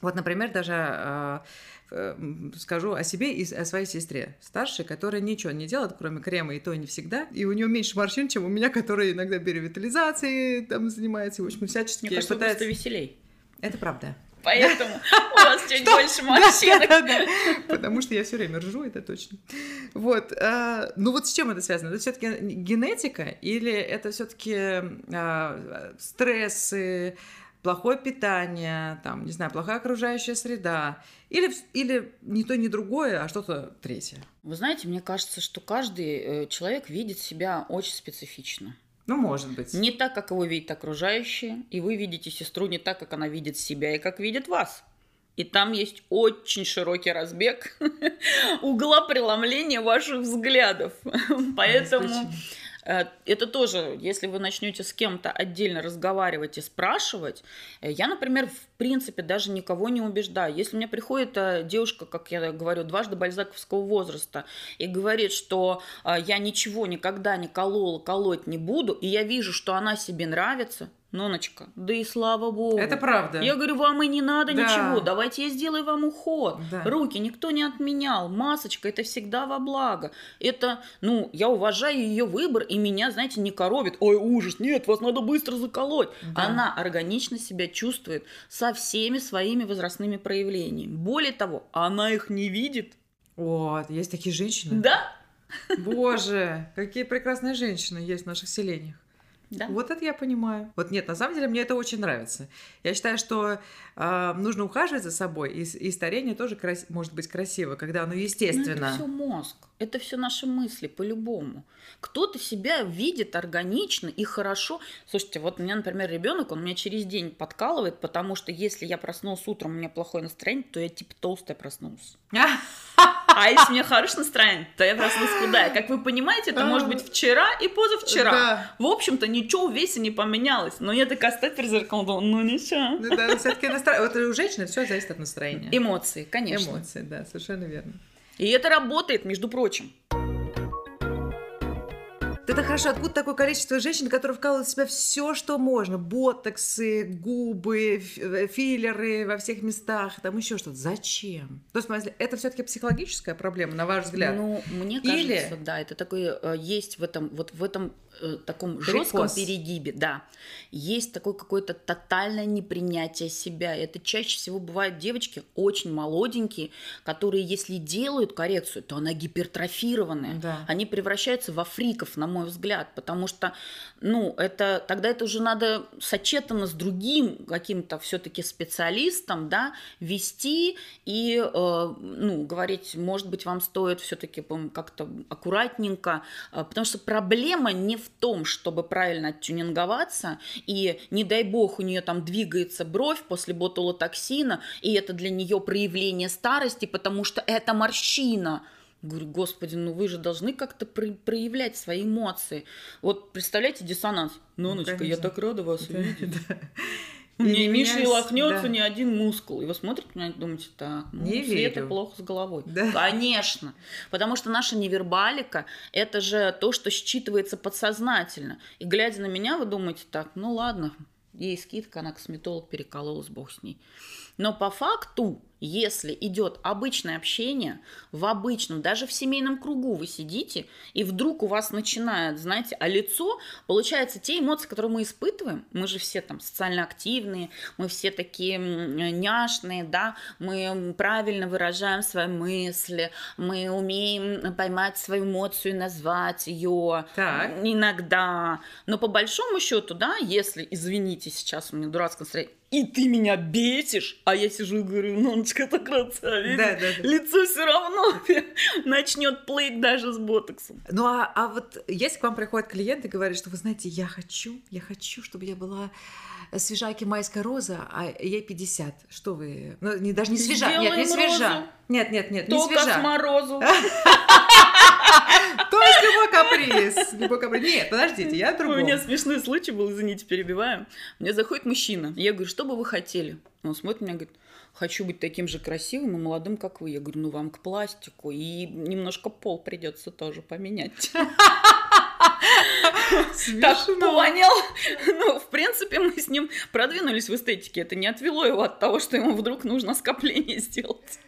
Вот, например, даже э, скажу о себе и о своей сестре старшей, которая ничего не делает, кроме крема, и то не всегда. И у нее меньше морщин, чем у меня, которая иногда биоревитализацией там занимается, в общем, всячески Мне кажется, пытается... веселей. Это правда. Поэтому у вас чуть больше морщинок. Потому что я все время ржу, это точно. Вот. А, ну вот с чем это связано? Это все-таки генетика или это все-таки а, стрессы, плохое питание, там, не знаю, плохая окружающая среда, или, или не то, не другое, а что-то третье. Вы знаете, мне кажется, что каждый э, человек видит себя очень специфично. Ну, может быть. Не так, как его видят окружающие, и вы видите сестру не так, как она видит себя и как видит вас. И там есть очень широкий разбег угла преломления ваших взглядов. Поэтому это тоже, если вы начнете с кем-то отдельно разговаривать и спрашивать, э, я, например, в принципе даже никого не убеждаю. Если мне приходит э, девушка, как я говорю, дважды бальзаковского возраста, и говорит, что я ничего никогда не колола, колоть не буду, и я вижу, что она себе нравится, Ноночка, да и слава богу. Это правда. Я говорю, вам и не надо да. ничего, давайте я сделаю вам уход. Да. Руки никто не отменял, масочка, это всегда во благо. Это, ну, я уважаю ее выбор, и меня, знаете, не коробит. Ой, ужас, нет, вас надо быстро заколоть. Да. Она органично себя чувствует со всеми своими возрастными проявлениями. Более того, она их не видит. Вот, есть такие женщины. Да. Боже, какие прекрасные женщины есть в наших селениях. Да. Вот это я понимаю. Вот нет, на самом деле мне это очень нравится. Я считаю, что э, нужно ухаживать за собой, и, и старение тоже крас- может быть красиво, когда оно естественно. Ну, это все мозг, это все наши мысли по-любому. Кто-то себя видит органично и хорошо. Слушайте, вот у меня, например, ребенок, он меня через день подкалывает, потому что если я проснулась утром, у меня плохое настроение, то я типа толстая проснулась. А если у меня хорошее настроение, то я проснулась худая. Как вы понимаете, это может быть вчера и позавчера. Да. В общем-то, ничего в весе не поменялось. Но я такая стать перед зеркалом, думаю, ну ничего. Ну да, все-таки настроение. Вот у женщины все зависит от настроения. Эмоции, конечно. Эмоции, да, совершенно верно. И это работает, между прочим. Это хорошо, откуда такое количество женщин, которые вкалывают в себя все, что можно? Ботоксы, губы, э, филлеры во всех местах, там еще что-то. Зачем? То есть, это все-таки психологическая проблема, на ваш взгляд? Ну, мне кажется, Или... да, это такое э, есть в этом, вот в этом э, таком жестком перегибе, да, есть такое какое-то тотальное непринятие себя. Это чаще всего бывают девочки очень молоденькие, которые, если делают коррекцию, то она гипертрофированная. Да. Они превращаются во фриков, на мой взгляд, потому что, ну, это тогда это уже надо сочетано с другим каким-то все-таки специалистом, да, вести и, э, ну, говорить, может быть, вам стоит все-таки как-то аккуратненько, э, потому что проблема не в в том, чтобы правильно оттюнинговаться, и не дай бог у нее там двигается бровь после ботулотоксина, и это для нее проявление старости, потому что это морщина. Говорю, господи, ну вы же должны как-то проявлять свои эмоции. Вот представляете диссонанс. Ноночка, ну, я так рада вас да, видеть. Да. Не, Миша не лохнется да. ни один мускул. И вы смотрите на это думаете, так, ну, не Света верю. плохо с головой. Да. Конечно. Потому что наша невербалика – это же то, что считывается подсознательно. И глядя на меня, вы думаете, так, ну ладно, ей скидка, она косметолог перекололась, бог с ней. Но по факту если идет обычное общение, в обычном, даже в семейном кругу вы сидите, и вдруг у вас начинает, знаете, а лицо, получается, те эмоции, которые мы испытываем, мы же все там социально активные, мы все такие няшные, да, мы правильно выражаем свои мысли, мы умеем поймать свою эмоцию и назвать ее так. иногда. Но по большому счету, да, если, извините, сейчас у меня дурацкое настроение, и ты меня бесишь, а я сижу и говорю, Ноночка, так красавица. Да, да, да. Лицо все равно начнет плыть даже с ботоксом. Ну а, а вот если к вам приходит клиент и говорит, что вы знаете, я хочу, я хочу, чтобы я была свежайки майская роза, а ей 50. Что вы? Ну, не, даже не свежа. Сделаем нет, не свежа. Розу. Нет, нет, нет, Только не свежа. с морозу. То есть любой каприз. Любой каприз. Нет, подождите, я другой. У меня смешной случай был, извините, перебиваю. Мне заходит мужчина. Я говорю, что бы вы хотели? Он смотрит на меня говорит, хочу быть таким же красивым и молодым, как вы. Я говорю, ну вам к пластику. И немножко пол придется тоже поменять. Так понял. Ну, в принципе, мы с ним продвинулись в эстетике. Это не отвело его от того, что ему вдруг нужно скопление сделать.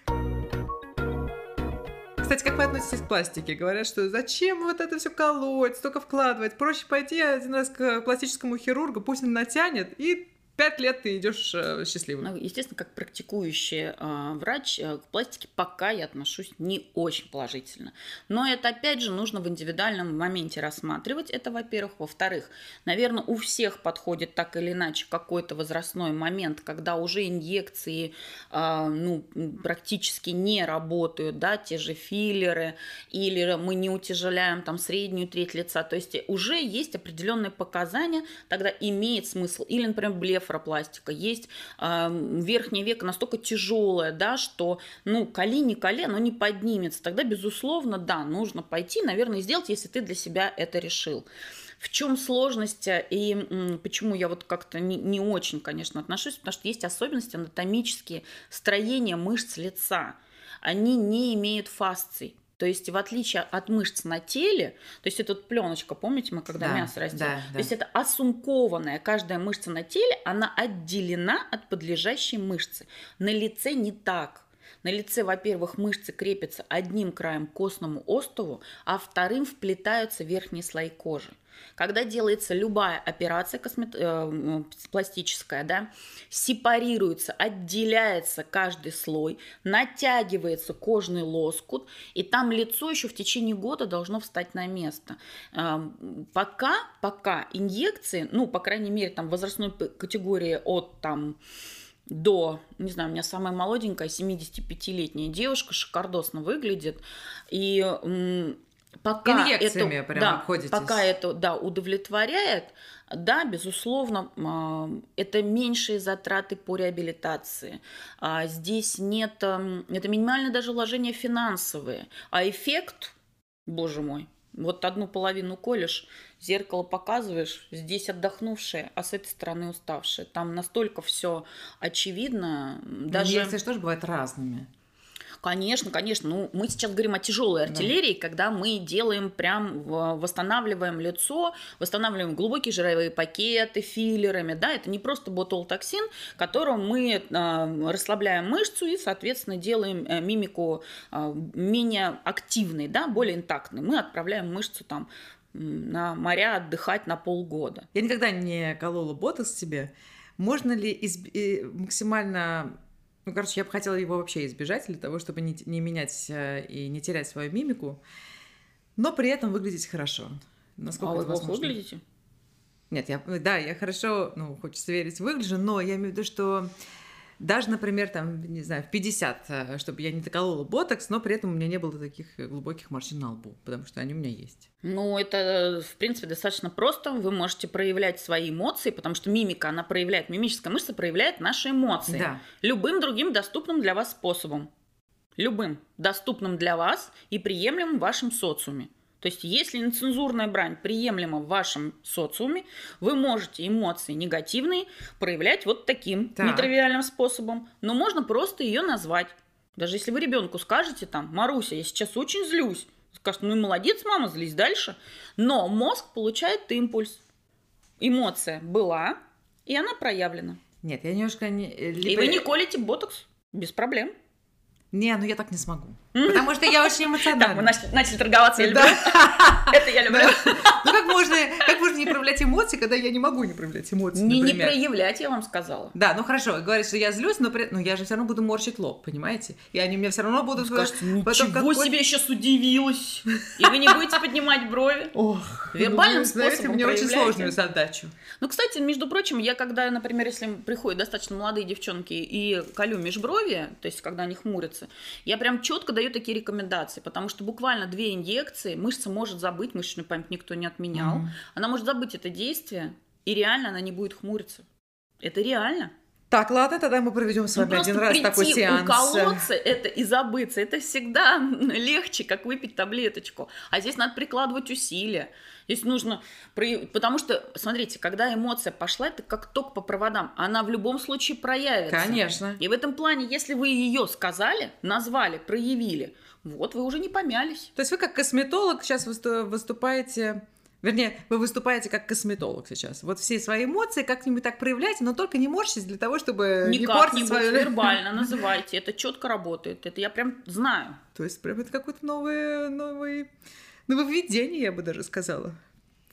Кстати, как вы относитесь к пластике? Говорят, что зачем вот это все колоть, столько вкладывать? Проще пойти один раз к пластическому хирургу, пусть он натянет, и пять лет ты идешь э, счастливым. Ну, естественно, как практикующий э, врач э, к пластике пока я отношусь не очень положительно. Но это, опять же, нужно в индивидуальном моменте рассматривать. Это, во-первых. Во-вторых, наверное, у всех подходит так или иначе какой-то возрастной момент, когда уже инъекции э, ну, практически не работают, да, те же филлеры, или мы не утяжеляем там среднюю треть лица. То есть уже есть определенные показания, тогда имеет смысл. Или, например, блеф блефаропластика, есть э, верхнее веко настолько тяжелое, да, что, ну, коли, оно не поднимется. Тогда, безусловно, да, нужно пойти, наверное, сделать, если ты для себя это решил. В чем сложность э, и почему я вот как-то не, не очень, конечно, отношусь, потому что есть особенности анатомические строения мышц лица. Они не имеют фасций. То есть в отличие от мышц на теле, то есть это вот пленочка, помните, мы когда да, мясо растем, да, то да. есть это осункованная каждая мышца на теле, она отделена от подлежащей мышцы. На лице не так. На лице, во-первых, мышцы крепятся одним краем к костному остову, а вторым вплетаются верхние слои кожи. Когда делается любая операция космет... э, пластическая, да, сепарируется, отделяется каждый слой, натягивается кожный лоскут, и там лицо еще в течение года должно встать на место. Э, пока, пока инъекции, ну, по крайней мере, там возрастной категории от там до, не знаю, у меня самая молоденькая, 75-летняя девушка, шикардосно выглядит, и пока Инъекциями это, прям да, обходитесь. пока это да, удовлетворяет, да, безусловно, а, это меньшие затраты по реабилитации. А, здесь нет, это минимальное даже вложение финансовые, а эффект, боже мой, вот одну половину колешь, зеркало показываешь, здесь отдохнувшая, а с этой стороны уставшая. Там настолько все очевидно. Даже... Инъекции тоже бывают разными. Конечно, конечно. Ну, мы сейчас говорим о тяжелой артиллерии, да. когда мы делаем прям, восстанавливаем лицо, восстанавливаем глубокие жировые пакеты филлерами, да, это не просто ботулотоксин, которым мы э, расслабляем мышцу и, соответственно, делаем э, мимику э, менее активной, да, более интактной. Мы отправляем мышцу там на моря отдыхать на полгода. Я никогда не колола ботокс себе. Можно ли изб... максимально ну, короче, я бы хотела его вообще избежать для того, чтобы не, не менять э, и не терять свою мимику, но при этом выглядеть хорошо. Насколько а вы плохо выглядите? Нет, я, да, я хорошо, ну, хочется верить, выгляжу, но я имею в виду, что даже, например, там, не знаю, в 50, э, чтобы я не доколола ботокс, но при этом у меня не было таких глубоких морщин на лбу, потому что они у меня есть. Ну, это, в принципе, достаточно просто. Вы можете проявлять свои эмоции, потому что мимика, она проявляет, мимическая мышца проявляет наши эмоции. Да. Любым другим доступным для вас способом. Любым доступным для вас и приемлемым в вашем социуме. То есть, если нецензурная брань приемлема в вашем социуме, вы можете эмоции негативные проявлять вот таким так. нетривиальным способом. Но можно просто ее назвать. Даже если вы ребенку скажете там, Маруся, я сейчас очень злюсь, скажет, ну и молодец, мама, злись дальше. Но мозг получает импульс. Эмоция была, и она проявлена. Нет, я немножко не... Либо... И вы не колите ботокс без проблем. Не, ну я так не смогу. Потому что я очень эмоциональна. Так, мы начали, начали торговаться, я люблю. Это я люблю. Ну как можно, как можно не проявлять эмоции, когда я не могу не проявлять эмоции, Не, не проявлять, я вам сказала. Да, ну хорошо, говорит, что я злюсь, но, но я же все равно буду морщить лоб, понимаете? И они мне все равно будут... Скажете, ничего себе, я сейчас удивилась. И вы не будете поднимать брови. Ох, вербальным ну, способом мне очень сложную задачу. Ну, кстати, между прочим, я когда, например, если приходят достаточно молодые девчонки и колю межброви, то есть когда они хмурятся, я прям четко даю такие рекомендации, потому что буквально две инъекции мышца может забыть, мышечную память никто не отменял, mm-hmm. она может забыть это действие, и реально она не будет хмуриться. Это реально. Так, ладно, тогда мы проведем с вами ну, один раз такой сеанс. уколоться это и забыться, это всегда легче, как выпить таблеточку. А здесь надо прикладывать усилия. Здесь нужно... Потому что, смотрите, когда эмоция пошла, это как ток по проводам. Она в любом случае проявится. Конечно. И в этом плане, если вы ее сказали, назвали, проявили, вот вы уже не помялись. То есть вы как косметолог сейчас выступаете Вернее, вы выступаете как косметолог сейчас. Вот все свои эмоции как-нибудь так проявляйте, но только не морщитесь для того, чтобы Никак не портить свою... вербально называйте. Это четко работает. Это я прям знаю. То есть прям это какое-то новое, новое нововведение, я бы даже сказала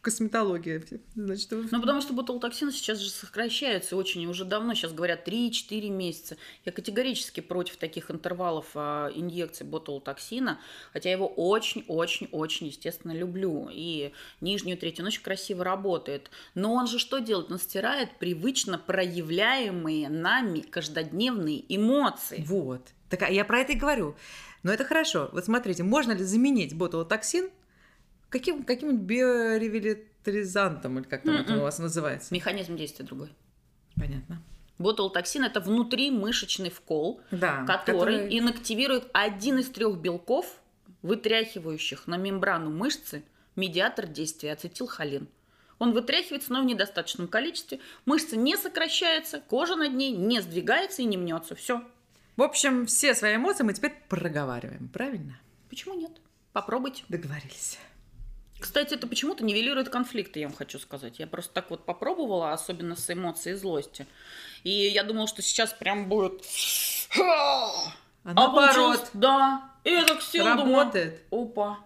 косметология. Значит, вы... Ну, потому что ботулотоксины сейчас же сокращаются очень, уже давно, сейчас говорят 3-4 месяца. Я категорически против таких интервалов а, инъекций ботулотоксина, хотя я его очень-очень-очень, естественно, люблю. И нижнюю третью он очень красиво работает. Но он же что делает? Он стирает привычно проявляемые нами каждодневные эмоции. Вот. Так а я про это и говорю. Но это хорошо. Вот смотрите, можно ли заменить ботулотоксин каким, каким-нибудь биоревитализантом, или как там это у вас называется? Механизм действия другой. Понятно. Ботулотоксин – это внутримышечный вкол, Да, который, который- инактивирует один из трех белков, вытряхивающих на мембрану мышцы медиатор действия ацетилхолин. Он вытряхивается, но в недостаточном количестве. Мышца не сокращается, кожа над ней не сдвигается и не мнется. Все. В общем, все свои эмоции мы теперь проговариваем, правильно? Почему нет? Попробуйте. Договорились. Кстати, это почему-то нивелирует конфликты, я вам хочу сказать. Я просто так вот попробовала, особенно с эмоцией злости. И я думала, что сейчас прям будет... А наоборот, Да. И я так села, думаю, работает. опа.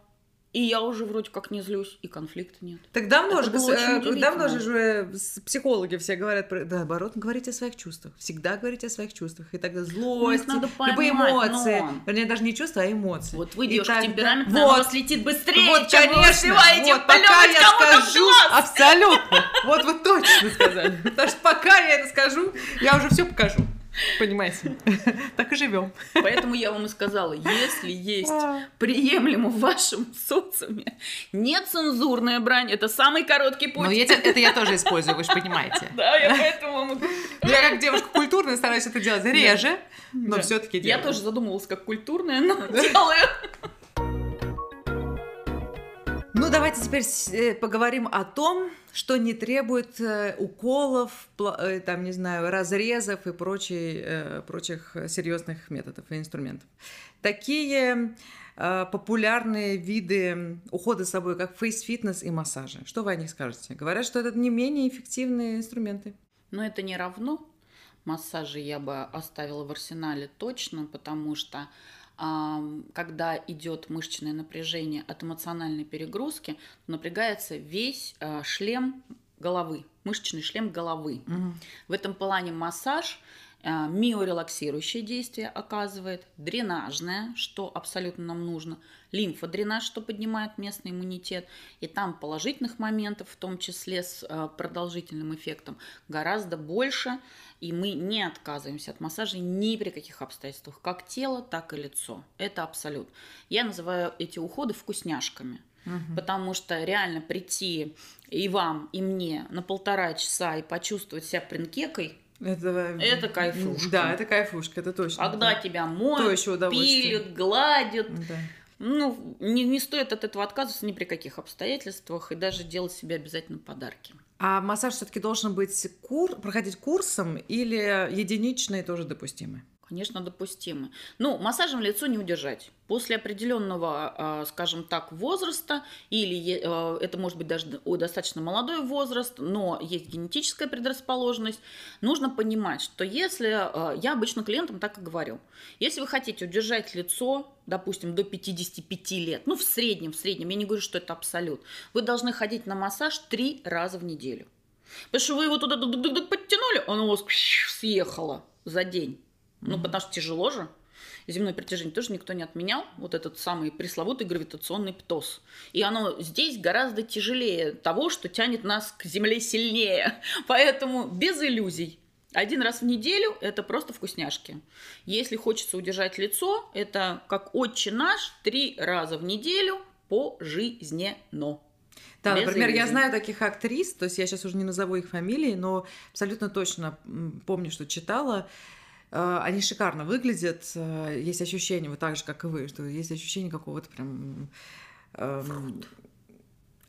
И я уже вроде как не злюсь, и конфликта нет. Так давно Это же, э, удивительно. давно же уже психологи все говорят, про, да, наоборот, говорите о своих чувствах. Всегда говорите о своих чувствах. И тогда злость, надо любые поймать, эмоции. но- Вернее, даже не чувства, а эмоции. Вот вы девушка тогда- у Вот, вас летит быстрее, вот, чем вы конечно. успеваете вот, пока я скажу, абсолютно. Вот вы точно сказали. Потому что пока я это скажу, я уже все покажу. Понимаете? Так и живем. Поэтому я вам и сказала, если есть А. приемлемо в вашем социуме нецензурная брань, это самый короткий путь. Но это, это я тоже использую, вы же понимаете. Да, я поэтому вам Я как девушка культурная стараюсь это делать реже, но Да. все-таки Я делаю. тоже задумывалась как культурная, но делаю. Ну, давайте теперь э, поговорим о том, что не требует э, уколов, э, там, не знаю, разрезов и прочей, прочих серьезных методов и инструментов. Такие популярные виды ухода за собой, как face-фитнес и массажи. Что вы о них скажете? Говорят, что это не менее эффективные инструменты. Но это не равно. Массажи я бы оставила в арсенале точно, потому что когда идет мышечное напряжение от эмоциональной перегрузки, напрягается весь а, шлем головы, мышечный шлем головы. В этом плане массаж миорелаксирующее действие оказывает, дренажное, что абсолютно нам нужно, лимфодренаж, что поднимает местный иммунитет, и там положительных моментов, в том числе с а, продолжительным эффектом, гораздо больше, и мы не отказываемся от массажа ни при каких обстоятельствах, как тело, так и лицо. Это абсолют. Я называю эти уходы вкусняшками. Потому что реально прийти и вам, и мне на полтора часа и почувствовать себя принкекой, Это, Это кайфушка. Да, это кайфушка, это точно. когда да. тебя моют, пилят, гладят, Да. ну, не, не стоит от этого отказываться ни при каких обстоятельствах и даже делать себе обязательно подарки. А массаж все-таки должен быть кур... проходить курсом или единичные тоже допустимы? Конечно, допустимы. Ну, массажем лицо не удержать. После определенного, а, скажем так, возраста, или а, это может быть даже достаточно молодой возраст, но есть генетическая предрасположенность, нужно понимать, что если, а, я обычно клиентам так и говорю, если вы хотите удержать лицо, допустим, до 55 лет, ну, в среднем, в среднем, я не говорю, что это абсолют, вы должны ходить на массаж три раза в неделю. Потому что вы его туда подтянули, оно у вас съехало за день. Ну, потому что тяжело же. Земное притяжение тоже никто не отменял. Вот этот самый пресловутый гравитационный птоз. И оно здесь гораздо тяжелее того, что тянет нас к Земле сильнее. Поэтому без иллюзий. Один раз в неделю – это просто вкусняшки. Если хочется удержать лицо, это как отче наш три раза в неделю пожизненно. Да, Без например, я иллюзий. знаю таких актрис, то есть я сейчас уже не назову их фамилии, но абсолютно точно помню, что читала. Э, Они шикарно выглядят, э, есть ощущение, вот так же, как и вы, что есть ощущение какого-то прям... эм,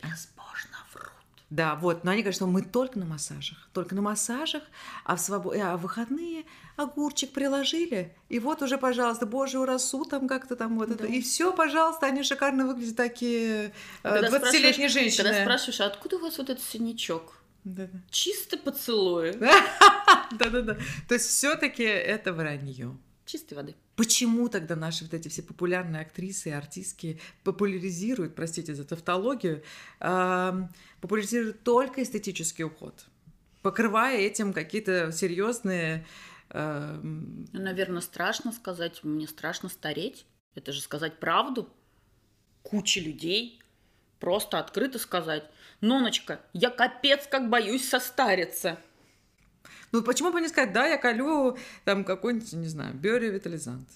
Безбожно врут. Да, вот, но они говорят, что мы только на массажах, только на массажах, а в, свобо... а в выходные огурчик приложили, и вот уже, пожалуйста, божью росу там как-то там вот это, Да. и все, пожалуйста, они шикарно выглядят такие э, Когда 20-летние спрашиваешь- женщины. Когда спрашиваешь, а откуда у вас вот этот синячок? Да-да. Чисто поцелуи. Да-да-да. То есть все-таки это вранье. Чистой воды. Почему тогда наши вот эти все популярные актрисы и артистки популяризируют, простите за тавтологию, популяризируют только эстетический уход, покрывая этим какие-то серьезные наверное, страшно сказать, мне страшно стареть. Это же сказать правду. Куча людей. Просто открыто сказать. Ноночка, я капец как боюсь состариться. Ну, почему бы не сказать, да, я колю там какой-нибудь, не знаю, биоревитализант.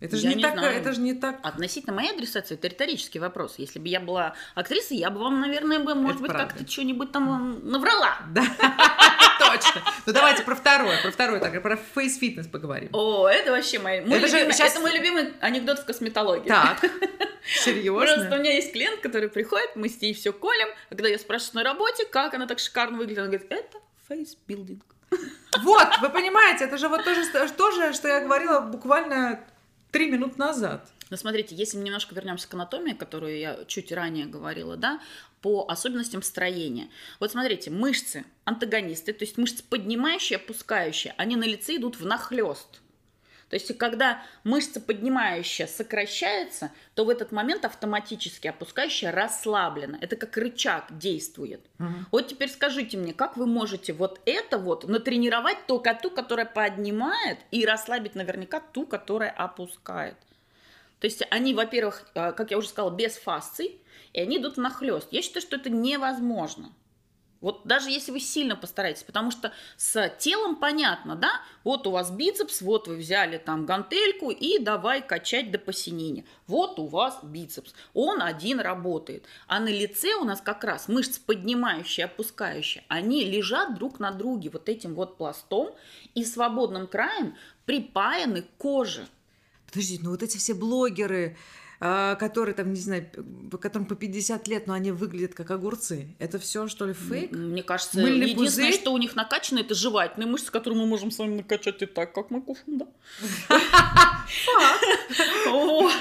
Это же Я не, не так, знаю. это же не так. Относительно моей адресации, это риторический вопрос. Если бы я была актрисой, я бы вам, наверное, бы, может Это быть, правда. как-то что-нибудь там наврала. Да, Точно. Ну давайте про второе, про второе, так, про face-фитнес поговорим. О, это вообще мой, мой Это же любимый, сейчас- это мой любимый анекдот в косметологии. Так, Просто у серьезно? меня есть клиент, который приходит, мы с ней все колем, а когда я спрашиваю на работе, как она так шикарно выглядит, она говорит, это facebuilding. Вот, вы понимаете, это же вот то же, то же, что я говорила буквально три минуты назад. Но смотрите, если мы немножко вернемся к анатомии, которую я чуть ранее говорила, да, по особенностям строения. Вот смотрите, мышцы антагонисты, то есть мышцы поднимающие, опускающие, они на лице идут в нахлест. То есть, когда мышца поднимающая сокращается, то в этот момент автоматически опускающая расслаблена. Это как рычаг действует. Вот теперь скажите мне, как вы можете вот это вот натренировать только ту, которая поднимает, и расслабить наверняка ту, которая опускает? То есть они, во-первых, э, как я уже сказала, без фасций, и они идут нахлест. Я считаю, что это невозможно. Вот даже если вы сильно постараетесь, потому что с телом понятно, да? Вот у вас бицепс, вот вы взяли там гантельку и давай качать до посинения. Вот у вас бицепс, он один работает. А на лице у нас как раз мышцы поднимающие, опускающие, они лежат друг на друге вот этим вот пластом и свободным краем припаяны к коже. Подождите, ну вот эти все блогеры, которые там, не знаю, которым по 50 лет, но они выглядят как огурцы. Это все что ли фейк? Мне кажется, Мыльный единственное, пузырь? что у них накачано, это жевательные мышцы, которые мы можем с вами накачать и так, как мы кушаем, да? Вот.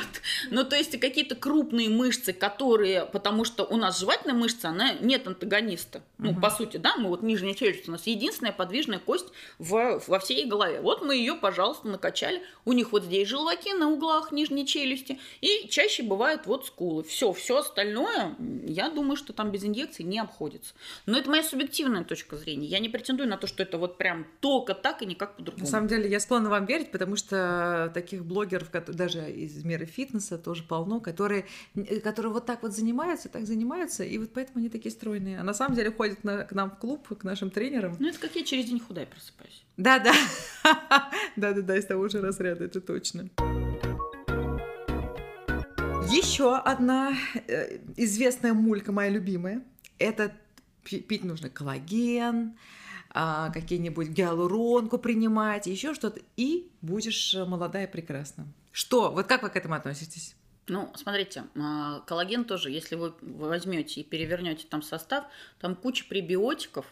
Ну, то есть какие-то крупные мышцы, которые, потому что у нас жевательная мышца, она нет антагониста. Ну, по сути, да, мы вот нижняя челюсть у нас единственная подвижная кость в, во всей голове. Вот мы ее, пожалуйста, накачали. У них вот здесь желваки на углах нижней челюсти. И чаще бывают вот скулы. Все, все остальное, я думаю, что там без инъекций не обходится. Но это моя субъективная точка зрения. Я не претендую на то, что это вот прям только так и никак по-другому. На самом деле я склонна вам верить, потому что таких блогеров, даже из мира фитнеса тоже полно, которые, э, которые вот так вот занимаются, так занимаются, и вот поэтому они такие стройные. А на самом деле ходят на- к нам в клуб, к нашим тренерам. Ну, это как я через день худая просыпаюсь. Да-да. Да-да-да, из того же разряда, это точно. Еще одна э, известная мулька, моя любимая, это пи- пить нужно коллаген, а, какие-нибудь гиалуронку принимать, еще что-то, и будешь э, молодая и прекрасна. Что? Вот как вы к этому относитесь? Ну, смотрите, а, коллаген тоже, если вы возьмете и перевернете там состав, там куча пребиотиков,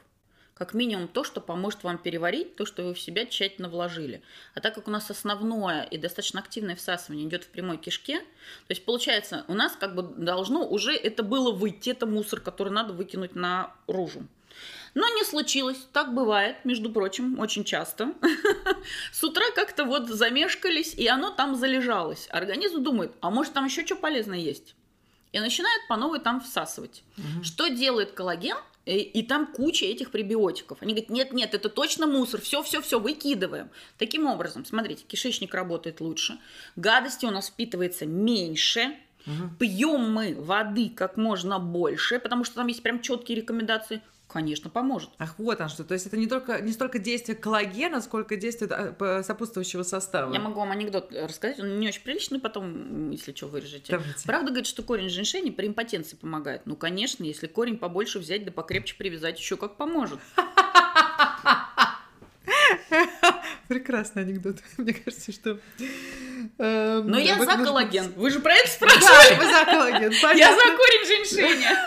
как минимум то, что поможет вам переварить то, что вы в себя тщательно вложили. А так как у нас основное и достаточно активное всасывание идет в прямой кишке, то есть получается, у нас как бы должно уже это было выйти, это мусор, который надо выкинуть наружу. Но не случилось, так бывает, между прочим, очень часто. С утра как-то вот замешкались, и оно там залежалось. Организм думает, а может там еще что полезное есть? И начинает по новой там всасывать. Что делает коллаген? И, и там куча этих пребиотиков. Они говорят, нет, нет, это точно мусор, все, все, все, выкидываем. Таким образом, смотрите, кишечник работает лучше, гадости у нас впитывается меньше, пьем мы воды как можно больше, потому что там есть прям четкие рекомендации. Конечно, поможет. Ах, вот он что. То есть это не только не столько действие коллагена, сколько действие сопутствующего состава. Я могу вам анекдот рассказать, он не очень приличный, потом, если что, вырежете. Давайте. Правда говорит, что корень женьшени при импотенции помогает? Ну, конечно, если корень побольше взять, да покрепче привязать, еще как поможет. Прекрасный анекдот. Мне кажется, что... эм, Но я за коллаген. Вы же про это Да, спрашивали? вы за коллаген. Я за корень женьшеня.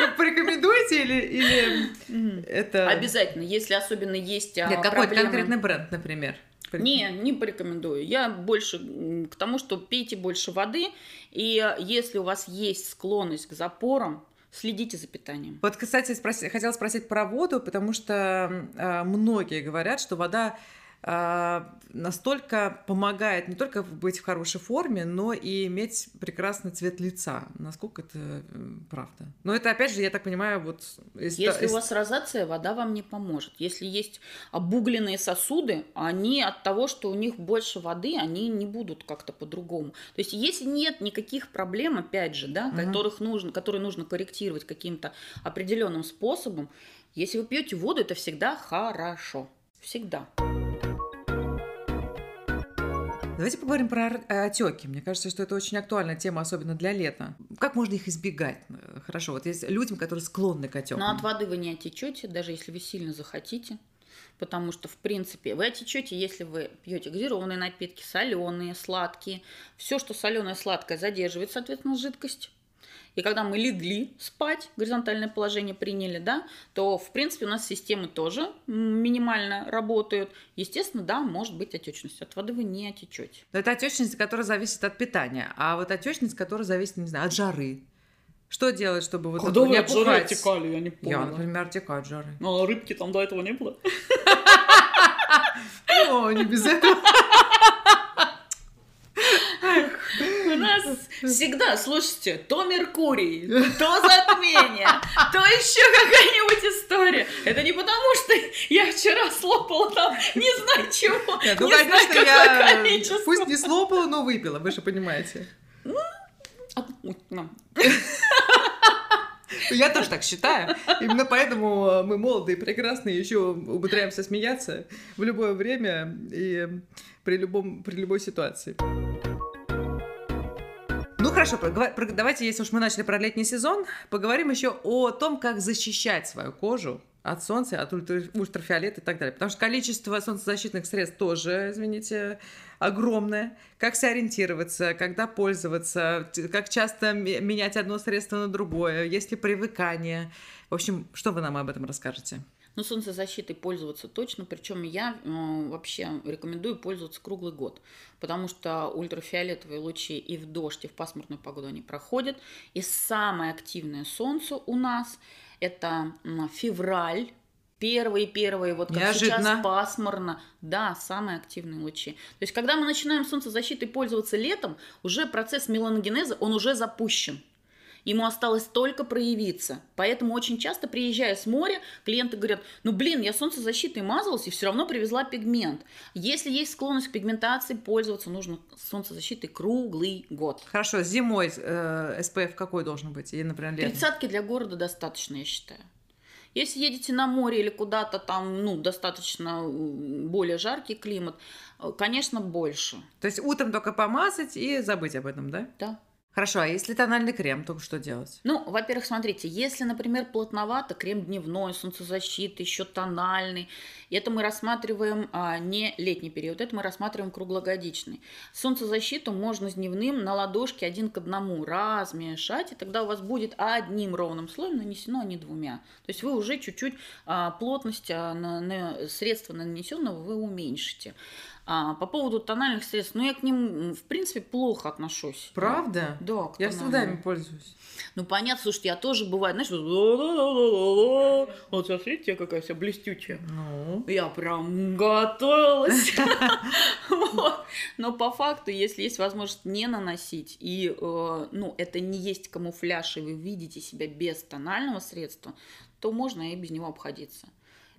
Вы Порекомендуете или, или это... Обязательно, если особенно есть а, Нет, какой-то проблемы. конкретный бренд, например. Не, не порекомендую. Я больше к тому, что пейте больше воды, и э, если у вас есть склонность к запорам, следите за питанием. Вот, кстати, спроси- хотела спросить про воду, потому что э, многие говорят, что вода настолько помогает не только быть в хорошей форме, но и иметь прекрасный цвет лица. Насколько это э, правда? Но это, опять же, я так понимаю, вот... Если из- у вас розация, вода вам не поможет. Если есть обугленные сосуды, они от того, что у них больше воды, они не будут как-то по-другому. То есть если нет никаких проблем, опять же, да, Мгм. которых нужно, которые нужно корректировать каким-то определенным способом, если вы пьете воду, это всегда хорошо. Всегда. Давайте поговорим про отеки. Мне кажется, что это очень актуальная тема, особенно для лета. Как можно их избегать? Хорошо, вот есть людям, которые склонны к отекам. Но от воды вы не отечете, даже если вы сильно захотите. Потому что, в принципе, вы отечете, если вы пьете газированные напитки, соленые, сладкие. Все, что соленое, сладкое, задерживает, соответственно, жидкость. И когда мы легли спать, горизонтальное положение приняли, да, то, в принципе, у нас системы тоже минимально работают. Естественно, да, может быть отечность. От воды вы не отечете. Но это отечность, которая зависит от питания. А вот отечность, которая зависит, не знаю, от жары. Что делать, чтобы вот Когда вы от жары отекали, я не помню. Я, например, отекаю от жары. Но рыбки там до этого не было? О, не без этого. У нас всегда, слушайте, то Меркурий, то затмение, то еще какая-нибудь история. Это не потому, что я вчера слопала там не знаю чего, Нет, ну, не конечно, знаю я какое количество. пусть не слопала, но выпила, вы же понимаете. А, ну, Я тоже так считаю. Именно поэтому мы молодые и прекрасные, еще умудряемся смеяться в любое время и при, любом, при любой ситуации. Ну хорошо, давайте, если уж мы начали про летний сезон, поговорим еще о том, как защищать свою кожу от солнца, от ультра- ультрафиолета и так далее. Потому что количество солнцезащитных средств тоже, извините, огромное. Как сориентироваться, когда пользоваться, как часто менять одно средство на другое, есть ли привыкание. В общем, что вы нам об этом расскажете? Ну, солнцезащитой пользоваться точно, причем я э, вообще рекомендую пользоваться круглый год, потому что ультрафиолетовые лучи и в дождь, и в пасмурную погоду они проходят. И самое активное солнце у нас это февраль, первые-первые, вот как Неожиданно. сейчас пасмурно, да, самые активные лучи. То есть, когда мы начинаем солнцезащитой пользоваться летом, уже процесс меланогенеза, он уже запущен. Ему осталось только проявиться. Поэтому очень часто, приезжая с моря, клиенты говорят, ну блин, я солнцезащитой мазалась и все равно привезла пигмент. Если есть склонность к пигментации, пользоваться нужно солнцезащитой круглый год. Хорошо, зимой э, SPF какой должен быть? Или, например, летом? Тридцатки для города достаточно, я считаю. Если едете на море или куда-то там, ну, достаточно более жаркий климат, э, конечно, больше. То есть утром только помазать и забыть об этом, да? Да. Хорошо, а если тональный крем, то что делать? Ну, во-первых, смотрите, если, например, плотновато, крем дневной, солнцезащита, еще тональный, это мы рассматриваем а, не летний период, это мы рассматриваем круглогодичный. Солнцезащиту можно с дневным на ладошке один к одному размешать, и тогда у вас будет одним ровным слоем нанесено, а не двумя. То есть вы уже чуть-чуть а, плотность а, на, на средства нанесенного вы уменьшите. А, по поводу тональных средств, ну я к ним, в принципе, плохо отношусь. Правда? Да, к Я всегда ими пользуюсь. Ну, понятно, слушайте, я тоже бывает, знаешь, вот «ла-ла-ла-ла-ла-ла». вот смотрите, какая вся блестючая. Ну, Я прям готовилась. Но по факту, если есть возможность не наносить, и э, ну, это не есть камуфляж, и вы видите себя без тонального средства, то можно и без него обходиться.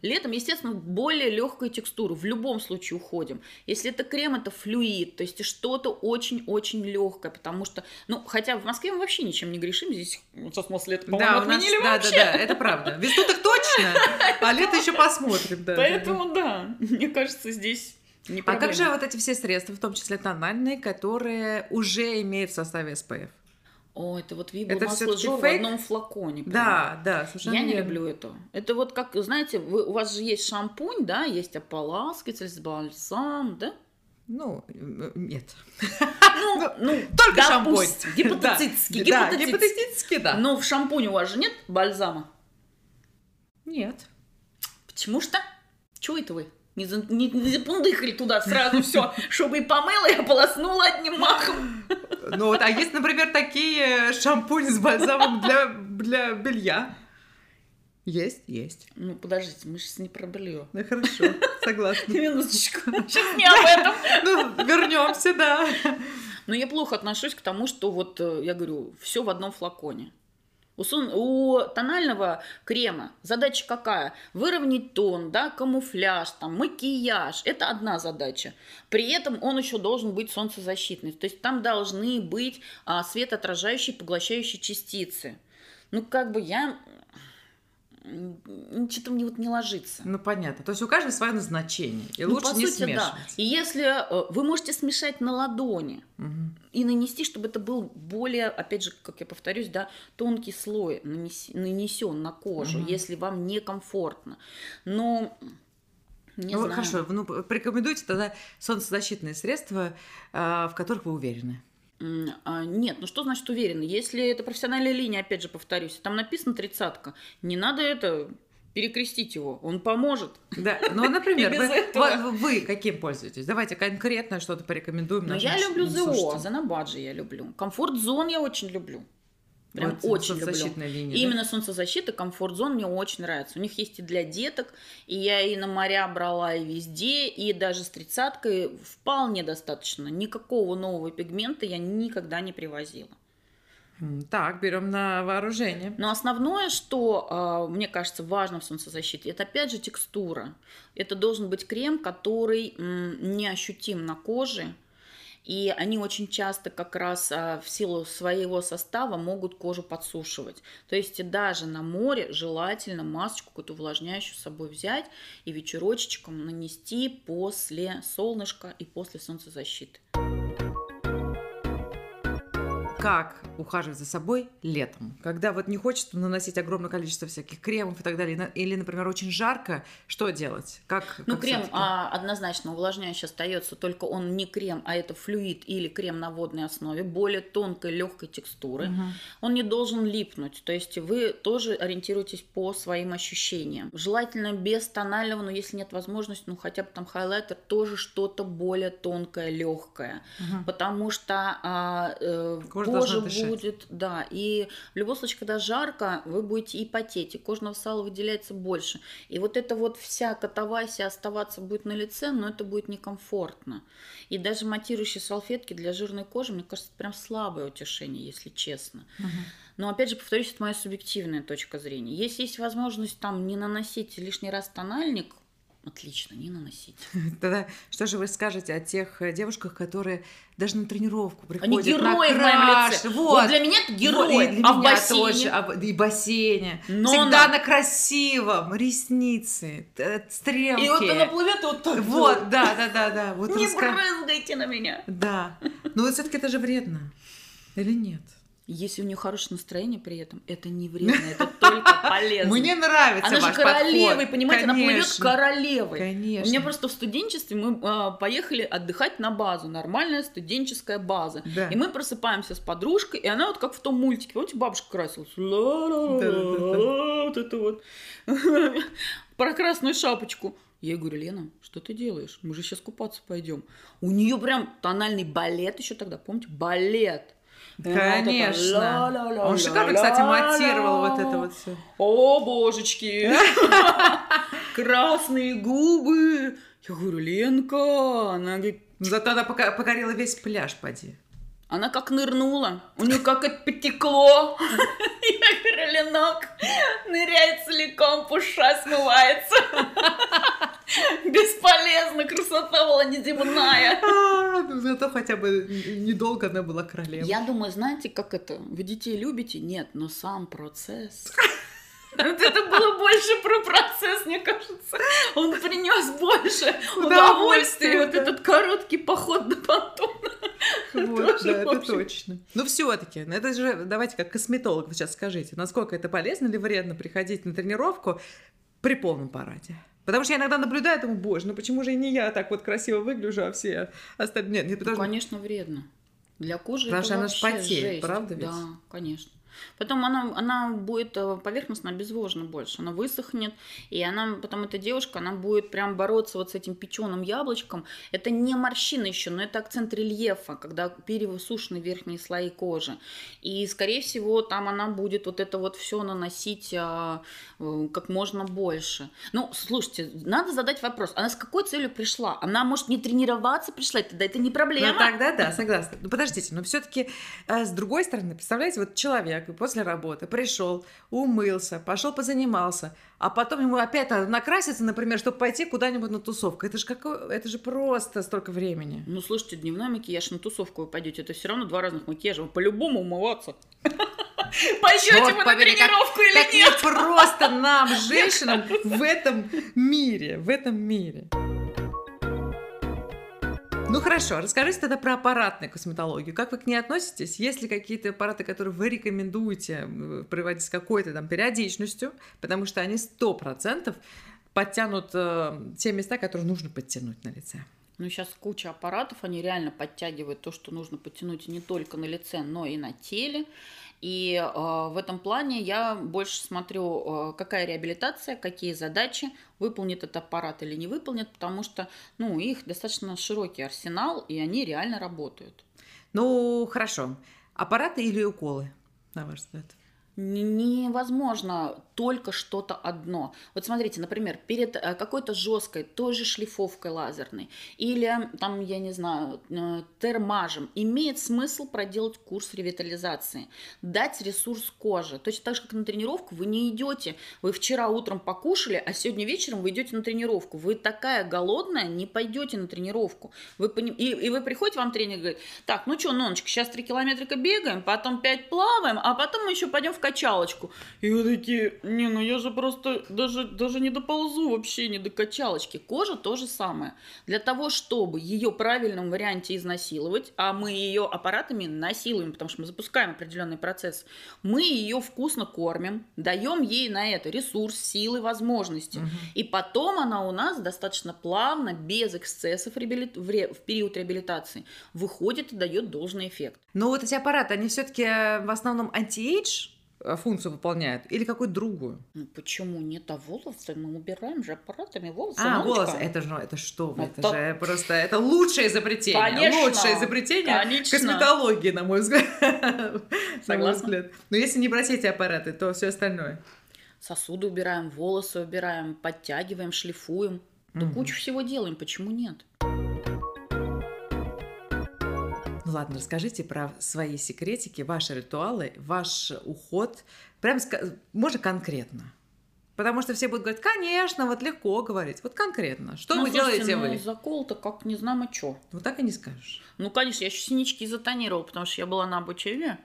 Летом, естественно, более легкая текстура. В любом случае уходим. Если это крем, это флюид, то есть что-то очень-очень легкое, потому что, ну, хотя в Москве мы вообще ничем не грешим, здесь сейчас нас лето, по-моему, да, у нас, отменили да, вообще. да, да, это правда. Весну так точно, а лето еще посмотрим, да. Поэтому, да, мне кажется, здесь не А проблема. как же вот эти все средства, в том числе тональные, которые уже имеют в составе SPF? О, это вот Это вибо масло жор в одном флаконе. прям. Да, да, совершенно Я не верно. люблю это. Это вот как, знаете, вы, у вас же есть шампунь, да, есть ополаскиватель с бальзам, да? Ну, э, нет. Ну, ну Только шампунь. гипотетически, Да, гипотетически. гипотетически, да. Но в шампуне у вас же нет бальзама. Нет. Почему что? Чего это вы? Не, за, не, не запундыхали туда сразу все, чтобы и помыла, и ополоснула одним махом. Ну вот, а есть, например, такие шампуни с бальзамом для, для белья? Есть, есть. Ну, подождите, мы сейчас не про белье. Ну хорошо, согласна. Минуточку. Сейчас не об этом. Ну, вернемся, да. Но я плохо отношусь к тому, что вот, э, я говорю, все в одном флаконе. У, сон- у тонального крема задача какая? Выровнять тон, да, камуфляж, там, макияж. Это одна задача. При этом он еще должен быть солнцезащитный. То есть там должны быть а, светоотражающие, поглощающие частицы. Ну, как бы я... что-то мне вот не ложится. Ну, понятно. То есть у каждого свое назначение. И ну, лучше по не сути, смешивать. да. И если э, вы можете смешать на ладони Мгм. и нанести, чтобы это был более, опять же, как я повторюсь, да, тонкий слой нанес- нанесен на кожу, Мгм. если вам некомфортно. Но не ну, знаю. хорошо, ну, порекомендуйте тогда солнцезащитные средства, а, в которых вы уверены. А, Нет, ну что значит уверенно? Если это профессиональная линия, опять же повторюсь, там написано тридцатка, не надо это перекрестить его, он поможет. Да, ну, например, вы, вы- вы каким пользуетесь? Давайте конкретно что-то порекомендуем. Ну, я люблю ЗО. Занабаджи я люблю. Комфорт-зон я очень люблю. Прям Вот очень люблю. линия, да? Именно солнцезащита, комфорт-зон мне очень нравится. У них есть и для деток, и я и на моря брала, и везде, и даже с тридцаткой вполне достаточно. Никакого нового пигмента я никогда не привозила. Так, берем на вооружение. Но основное, что а, мне кажется важно в солнцезащите, это опять же текстура. Это должен быть крем, который м, не ощутим на коже. И они очень часто как раз а, в силу своего состава могут кожу подсушивать. То есть даже на море желательно масочку какую-то увлажняющую с собой взять и вечерочечком нанести после солнышка и после солнцезащиты. Как ухаживать за собой летом? Когда вот не хочется наносить огромное количество всяких кремов и так далее, или, например, очень жарко, что делать? Как, Ну, как крем а, однозначно увлажняющий остается, только он не крем, а это флюид или крем на водной основе, более тонкой, легкой текстуры. Мгм. Он не должен липнуть, то есть вы тоже ориентируетесь по своим ощущениям. Желательно без тонального, но если нет возможности, ну хотя бы там хайлайтер, тоже что-то более тонкое, легкое, Мгм. потому что а, э, Кожа кожа, должна дышать. Будет, да, и в любом случае, когда жарко, вы будете и потеть, и кожного сала выделяется больше. И вот это вот вся катавасия оставаться будет на лице, но это будет некомфортно. И даже матирующие салфетки для жирной кожи, мне кажется, прям слабое утешение, если честно. Мгм. Но опять же, повторюсь, это моя субъективная точка зрения. Если есть возможность там не наносить лишний раз тональник, отлично, не наносите. Тогда что же вы скажете о тех э, девушках, которые даже на тренировку Они приходят герои в моем накраш- лице. Вот. Вот для меня это Вот, герои. и для а в бассейне? тоже, а и бассейне. Но Всегда на- на красивом, ресницы, т- стрелки. И вот она плывет и вот так. Вот, да, да, да, да. Вот Не раска- брызгайте на меня. Да. Но все-таки это же вредно. Или нет? Если у нее хорошее настроение при этом, это не вредно, это только полезно. Мне нравится Она же королевой, понимаете, она плывет королевой. Конечно. У меня просто в студенчестве мы а, поехали отдыхать на базу, нормальная студенческая база. И мы просыпаемся с подружкой, и она вот как в том мультике, помните, бабушка красилась? Вот это вот. Про красную шапочку. Я ей говорю, Лена, что ты делаешь? Мы же сейчас купаться пойдем. У нее прям тональный балет еще тогда, помните? Балет. Такая, Конечно. Он шикарно, кстати, матировал вот это вот все. О, божечки! Красные губы! Я говорю, Ленка! Она говорит, Зато она покорила весь пляж, поди. она как нырнула, у нее как это потекло. Я говорю, Ленок, ныряет целиком, пуша смывается. Бесполезно, красота была неземная. А, ну Зато хотя бы недолго она была королевой. Я думаю, знаете, как это? Вы детей любите? Нет, но сам процесс. Вот это было больше про процесс, мне кажется. Он принес больше удовольствия. Вот этот короткий поход до понтона. Вот, да, это точно. Ну, все-таки, это же, давайте как косметолог сейчас скажите, насколько это полезно или вредно приходить на тренировку при полном параде? Потому что я иногда наблюдаю, думаю, боже, ну почему же и не я так вот красиво выгляжу, а все остальные... Нет, не Ну, потому что... конечно, вредно. Для кожи Потому это что она ж вообще потеет, жесть. правда ведь? Да, конечно. Потом она, она будет э, поверхностно обезвожена больше, она высохнет, и она, потом эта девушка, она будет прям бороться вот с этим печеным яблочком. Это не морщина еще, но это акцент рельефа, когда перевысушены верхние слои кожи. И, скорее всего, там она будет вот это вот все наносить а, э, как можно больше. Ну, слушайте, надо задать вопрос, она с какой целью пришла? Она, может, не тренироваться пришла, тогда это не проблема. Ну, тогда да, согласна. Ну, подождите, но все-таки с другой стороны, представляете, вот человек после работы пришел, умылся, пошел позанимался, а потом ему опять надо накраситься, например, чтобы пойти куда-нибудь на тусовку. Это же какое, это же просто столько времени. Ну, слушайте, дневной макияж на тусовку вы пойдете, это все равно два разных макияжа, вы по-любому умываться. Пойдете вы на тренировку или как нет? не просто нам, женщинам, в этом мире, в этом мире. Ну хорошо, расскажите тогда про аппаратную косметологию. Как вы к ней относитесь? Есть ли какие-то аппараты, которые вы рекомендуете проводить с какой-то там периодичностью, потому что они сто процентов подтянут э, те места, которые нужно подтянуть на лице? Ну, сейчас куча аппаратов, они реально подтягивают то, что нужно подтянуть не только на лице, но и на теле. И э, в этом плане я больше смотрю, э, какая реабилитация, какие задачи, выполнит этот аппарат или не выполнит, потому что ну, их достаточно широкий арсенал, и они реально работают. Ну, хорошо. Аппараты или уколы, на ваш взгляд? невозможно только что-то одно. Вот смотрите, например, перед э, какой-то жесткой, той же шлифовкой лазерной или там, я не знаю, э, термажем, имеет смысл проделать курс ревитализации, дать ресурс коже. Точно так же, как на тренировку, вы не идете, вы вчера утром покушали, а сегодня вечером вы идете на тренировку. Вы такая голодная, не пойдете на тренировку. Вы поним... и, и вы приходите, вам тренер говорит, так, ну что, Ноночка, сейчас 3 километрика бегаем, потом 5 плаваем, а потом мы еще пойдем в качалочку. И вы такие, не, ну я же просто даже, даже не доползу вообще не до качалочки. Кожа то же самое. Для того, чтобы ее в правильном варианте изнасиловать, а мы ее аппаратами насилуем, потому что мы запускаем определенный процесс, мы ее вкусно кормим, даем ей на это ресурс, силы, возможности. Угу. И потом она у нас достаточно плавно, без эксцессов реабили... в, ре... в период реабилитации выходит и дает должный эффект. Но вот эти аппараты, они все-таки в основном анти-эйдж Э, функцию выполняют или какую-то другую? Ну почему нет? А волосы мы убираем же аппаратами волосы. А, волосы, это же, это что вы, это, это же просто, это лучшее изобретение. Конечно, лучшее изобретение конечно. косметологии, на мой взгляд. Согласна. На мой взгляд. Но если не брать эти аппараты, то все остальное. Сосуды убираем, волосы убираем, подтягиваем, шлифуем. Да угу. кучу всего делаем, почему нет? Ладно, расскажите про свои секретики, ваши ритуалы, ваш уход. Прям, можно конкретно. Потому что все будут говорить, конечно, вот легко говорить. Вот конкретно. Что ну, вы слушайте, делаете ну, вы? закол-то как не знамо что. Вот так и не скажешь. Ну, конечно, я еще синички затонировала, потому что я была на обучении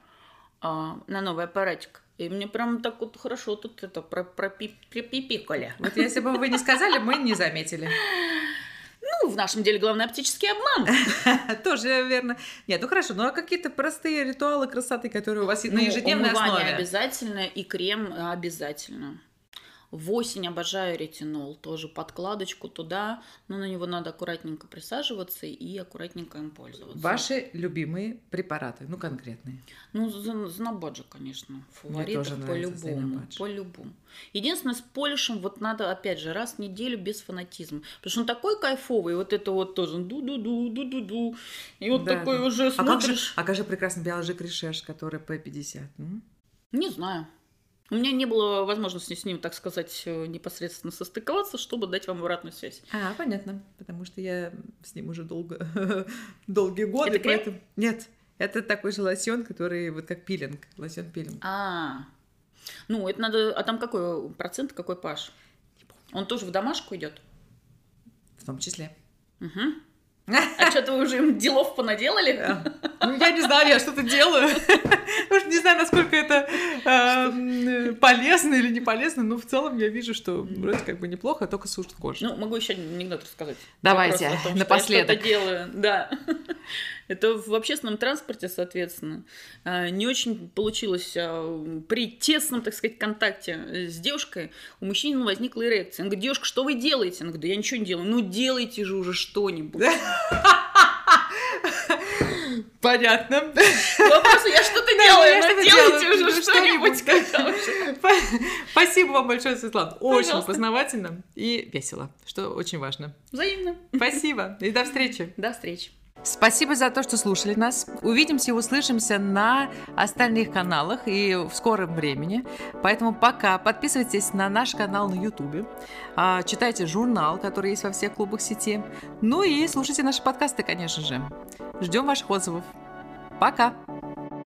а, на новый аппаратик. И мне прям так вот хорошо тут это пропипикали. Вот если бы вы не сказали, мы не заметили. Ну, в нашем деле главный оптический обман. Тоже верно. Нет, ну хорошо, ну а какие-то простые ритуалы красоты, которые у вас ну, на ежедневной основе? обязательно и крем обязательно. В осень обожаю ретинол, тоже подкладочку туда, но на него надо аккуратненько присаживаться и аккуратненько им пользоваться. Ваши любимые препараты, ну конкретные? Ну, Знободжа, конечно, фаворитов по-любому, по-любому. Единственное, с полишем вот надо, опять же, раз в неделю без фанатизма, потому что он такой кайфовый, вот это вот тоже ду-ду-ду, ду-ду-ду, и вот да, такой да. уже смотришь. А как же, а как же прекрасный биологик Решеш, который P50? Ну? Не знаю. У меня не было возможности с ним, так сказать, э, непосредственно состыковаться, чтобы дать вам обратную связь. А, понятно, потому что я с ним уже долго, долгие годы. Это крем? Поэтому... Нет, это такой же лосьон, который вот как пилинг, лосьон пилинг. А, ну это надо, а там какой процент, какой паш? Он тоже в домашку идет? В том числе. Угу. А что-то вы уже им делов понаделали? Ну, я не знаю, я что-то делаю. Потому не знаю, насколько это э, полезно или не полезно, но в целом я вижу, что вроде как бы неплохо, только сушит кожу. Ну, могу еще анекдот рассказать. Давайте, том, напоследок. Я делаю, да. Это в общественном транспорте, соответственно. А, не очень получилось а, при тесном, так сказать, контакте с девушкой. У мужчины возникла эрекция. Он говорит, девушка, что вы делаете? Она говорит, да я ничего не делаю. Ну, делайте же уже что-нибудь. Понятно. Вопрос, я что-то делаю, но делайте уже ну, что-нибудь. Спасибо вам большое, Светлана. Очень познавательно и весело, что очень важно. Взаимно. Спасибо и до встречи. До встречи. Спасибо за то, что слушали нас. Увидимся и услышимся на остальных каналах и в скором времени. Поэтому пока подписывайтесь на наш канал на YouTube, а, читайте журнал, который есть во всех клубах сети, ну и слушайте наши подкасты, конечно же. Ждем ваших отзывов. Пока!